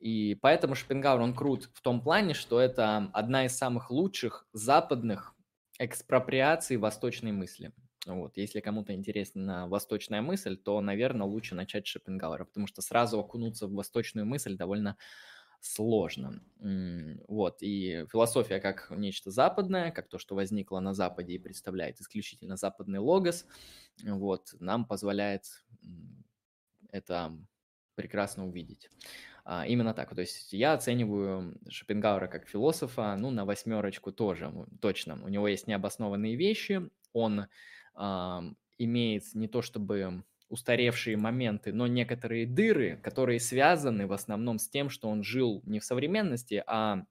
И поэтому Шопенгауэр, он крут в том плане, что это одна из самых лучших западных экспроприаций восточной мысли. Вот. Если кому-то интересна восточная мысль, то, наверное, лучше начать с Шопенгауэра, потому что сразу окунуться в восточную мысль довольно сложно. Вот, и философия как нечто западное, как то, что возникло на Западе и представляет исключительно западный логос, вот, нам позволяет это прекрасно увидеть. А, именно так. То есть я оцениваю Шопенгауэра как философа, ну, на восьмерочку тоже, точно. У него есть необоснованные вещи, он э, имеет не то чтобы устаревшие моменты, но некоторые дыры, которые связаны в основном с тем, что он жил не в современности, а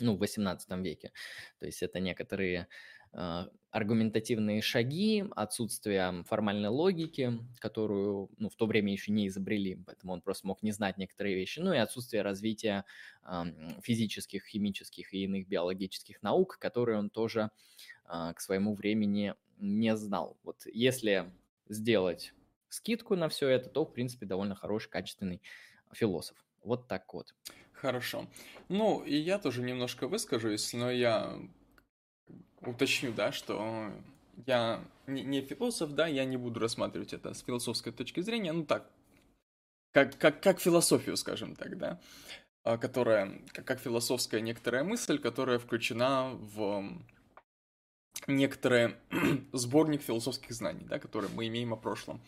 ну, в 18 веке. То есть это некоторые э, аргументативные шаги, отсутствие формальной логики, которую ну, в то время еще не изобрели, поэтому он просто мог не знать некоторые вещи, ну и отсутствие развития э, физических, химических и иных биологических наук, которые он тоже э, к своему времени не знал. Вот если сделать скидку на все это, то, в принципе, довольно хороший, качественный философ. Вот так вот. Хорошо. Ну, и я тоже немножко выскажусь, но я уточню, да, что я не, не философ, да, я не буду рассматривать это с философской точки зрения, ну так, как, как, как философию, скажем так, да, а, которая, как, как философская некоторая мысль, которая включена в некоторые сборник философских знаний, да, которые мы имеем о прошлом.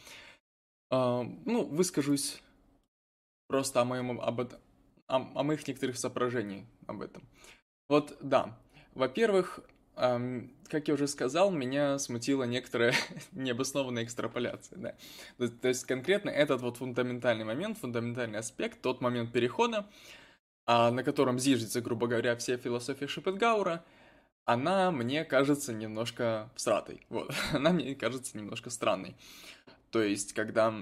А, ну, выскажусь просто о моем об о, о моих некоторых соображениях об этом. Вот, да. Во-первых, как я уже сказал, меня смутила некоторая необоснованная экстраполяция, да. То, то есть конкретно этот вот фундаментальный момент, фундаментальный аспект, тот момент перехода, а, на котором зиждется, грубо говоря, вся философия Шопенгаура, она мне кажется немножко всратой. Вот, она мне кажется немножко странной. То есть, когда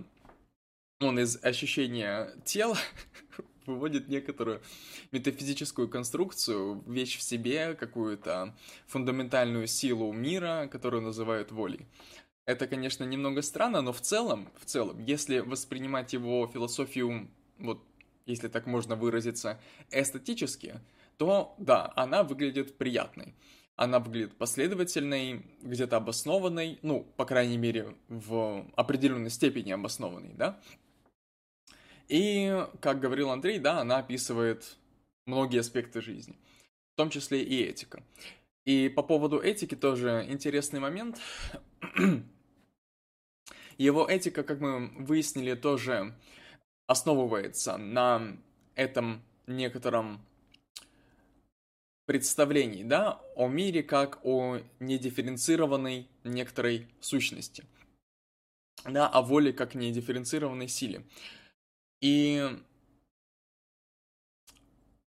он из ощущения тела выводит некоторую метафизическую конструкцию, вещь в себе, какую-то фундаментальную силу мира, которую называют волей. Это, конечно, немного странно, но в целом, в целом, если воспринимать его философию, вот, если так можно выразиться, эстетически, то да, она выглядит приятной она выглядит последовательной, где-то обоснованной, ну, по крайней мере, в определенной степени обоснованной, да. И, как говорил Андрей, да, она описывает многие аспекты жизни, в том числе и этика. И по поводу этики тоже интересный момент. Его этика, как мы выяснили, тоже основывается на этом некотором представлений, да, о мире как о недифференцированной некоторой сущности, да, о воле как недифференцированной силе. И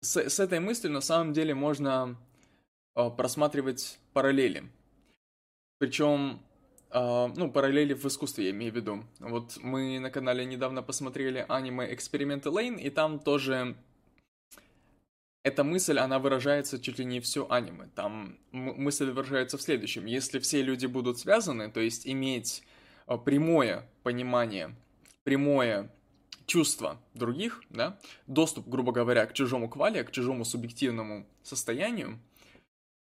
с, с этой мыслью на самом деле можно э, просматривать параллели. Причем, э, ну, параллели в искусстве, я имею в виду. Вот мы на канале недавно посмотрели аниме «Эксперименты Лейн», и там тоже эта мысль, она выражается чуть ли не все аниме. Там мысль выражается в следующем. Если все люди будут связаны, то есть иметь э, прямое понимание, прямое чувство других, да, доступ, грубо говоря, к чужому квале, к чужому субъективному состоянию,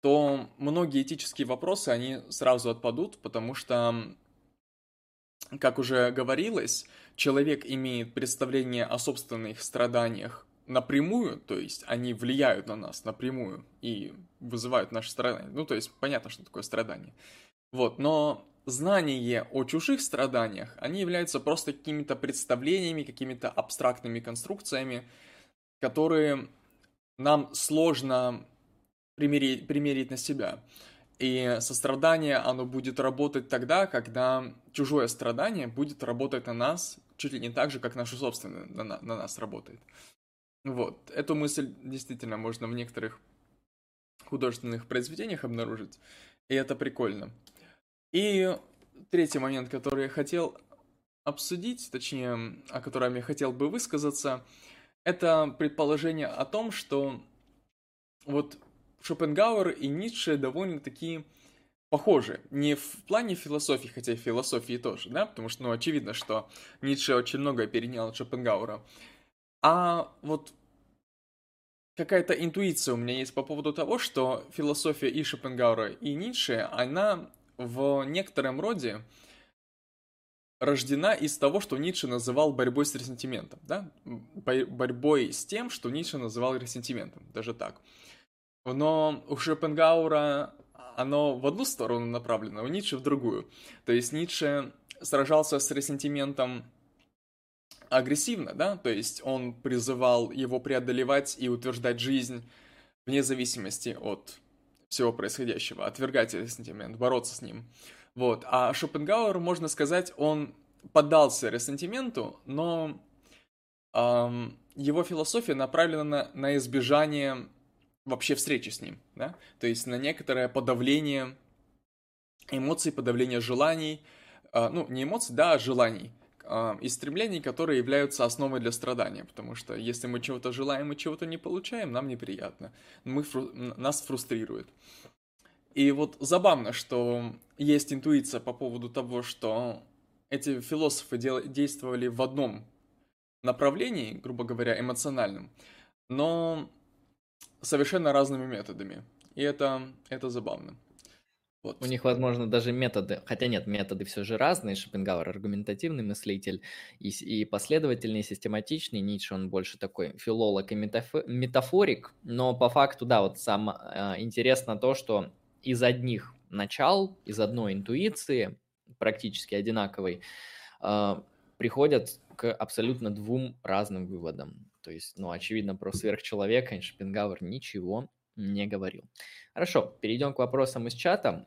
то многие этические вопросы, они сразу отпадут, потому что, как уже говорилось, человек имеет представление о собственных страданиях напрямую, то есть они влияют на нас напрямую и вызывают наши страдания. Ну, то есть понятно, что такое страдание. Вот, но знание о чужих страданиях, они являются просто какими-то представлениями, какими-то абстрактными конструкциями, которые нам сложно примерить, примерить на себя. И сострадание, оно будет работать тогда, когда чужое страдание будет работать на нас чуть ли не так же, как наше собственное на, на нас работает. Вот, эту мысль действительно можно в некоторых художественных произведениях обнаружить, и это прикольно. И третий момент, который я хотел обсудить, точнее, о котором я хотел бы высказаться, это предположение о том, что вот Шопенгауэр и Ницше довольно-таки похожи. Не в плане философии, хотя и философии тоже, да, потому что, ну, очевидно, что Ницше очень многое перенял от Шопенгауэра. А вот какая-то интуиция у меня есть по поводу того, что философия и Шопенгауэра, и Ницше, она в некотором роде рождена из того, что Ницше называл борьбой с ресентиментом, да? Борьбой с тем, что Ницше называл ресентиментом, даже так. Но у Шопенгауэра оно в одну сторону направлено, у Ницше в другую. То есть Ницше сражался с ресентиментом агрессивно, да, то есть он призывал его преодолевать и утверждать жизнь вне зависимости от всего происходящего, отвергать этот сентимент, бороться с ним. Вот. А Шопенгауэр, можно сказать, он поддался ресентименту, но эм, его философия направлена на, на избежание вообще встречи с ним, да? То есть на некоторое подавление эмоций, подавление желаний, э, ну, не эмоций, да, а желаний и стремлений, которые являются основой для страдания, потому что если мы чего-то желаем и чего-то не получаем, нам неприятно, мы, фру, нас фрустрирует. И вот забавно, что есть интуиция по поводу того, что эти философы дел- действовали в одном направлении, грубо говоря, эмоциональном, но совершенно разными методами. И это, это забавно. Вот. У них, возможно, даже методы, хотя нет, методы все же разные. Шопенгауэр аргументативный мыслитель и, и последовательный, систематичный. Ницше он больше такой филолог и метафо, метафорик. Но по факту, да, вот сам э, интересно то, что из одних начал, из одной интуиции, практически одинаковой, э, приходят к абсолютно двум разным выводам. То есть, ну, очевидно, про сверхчеловека Шопенгауэр ничего не говорил. Хорошо, перейдем к вопросам из чата.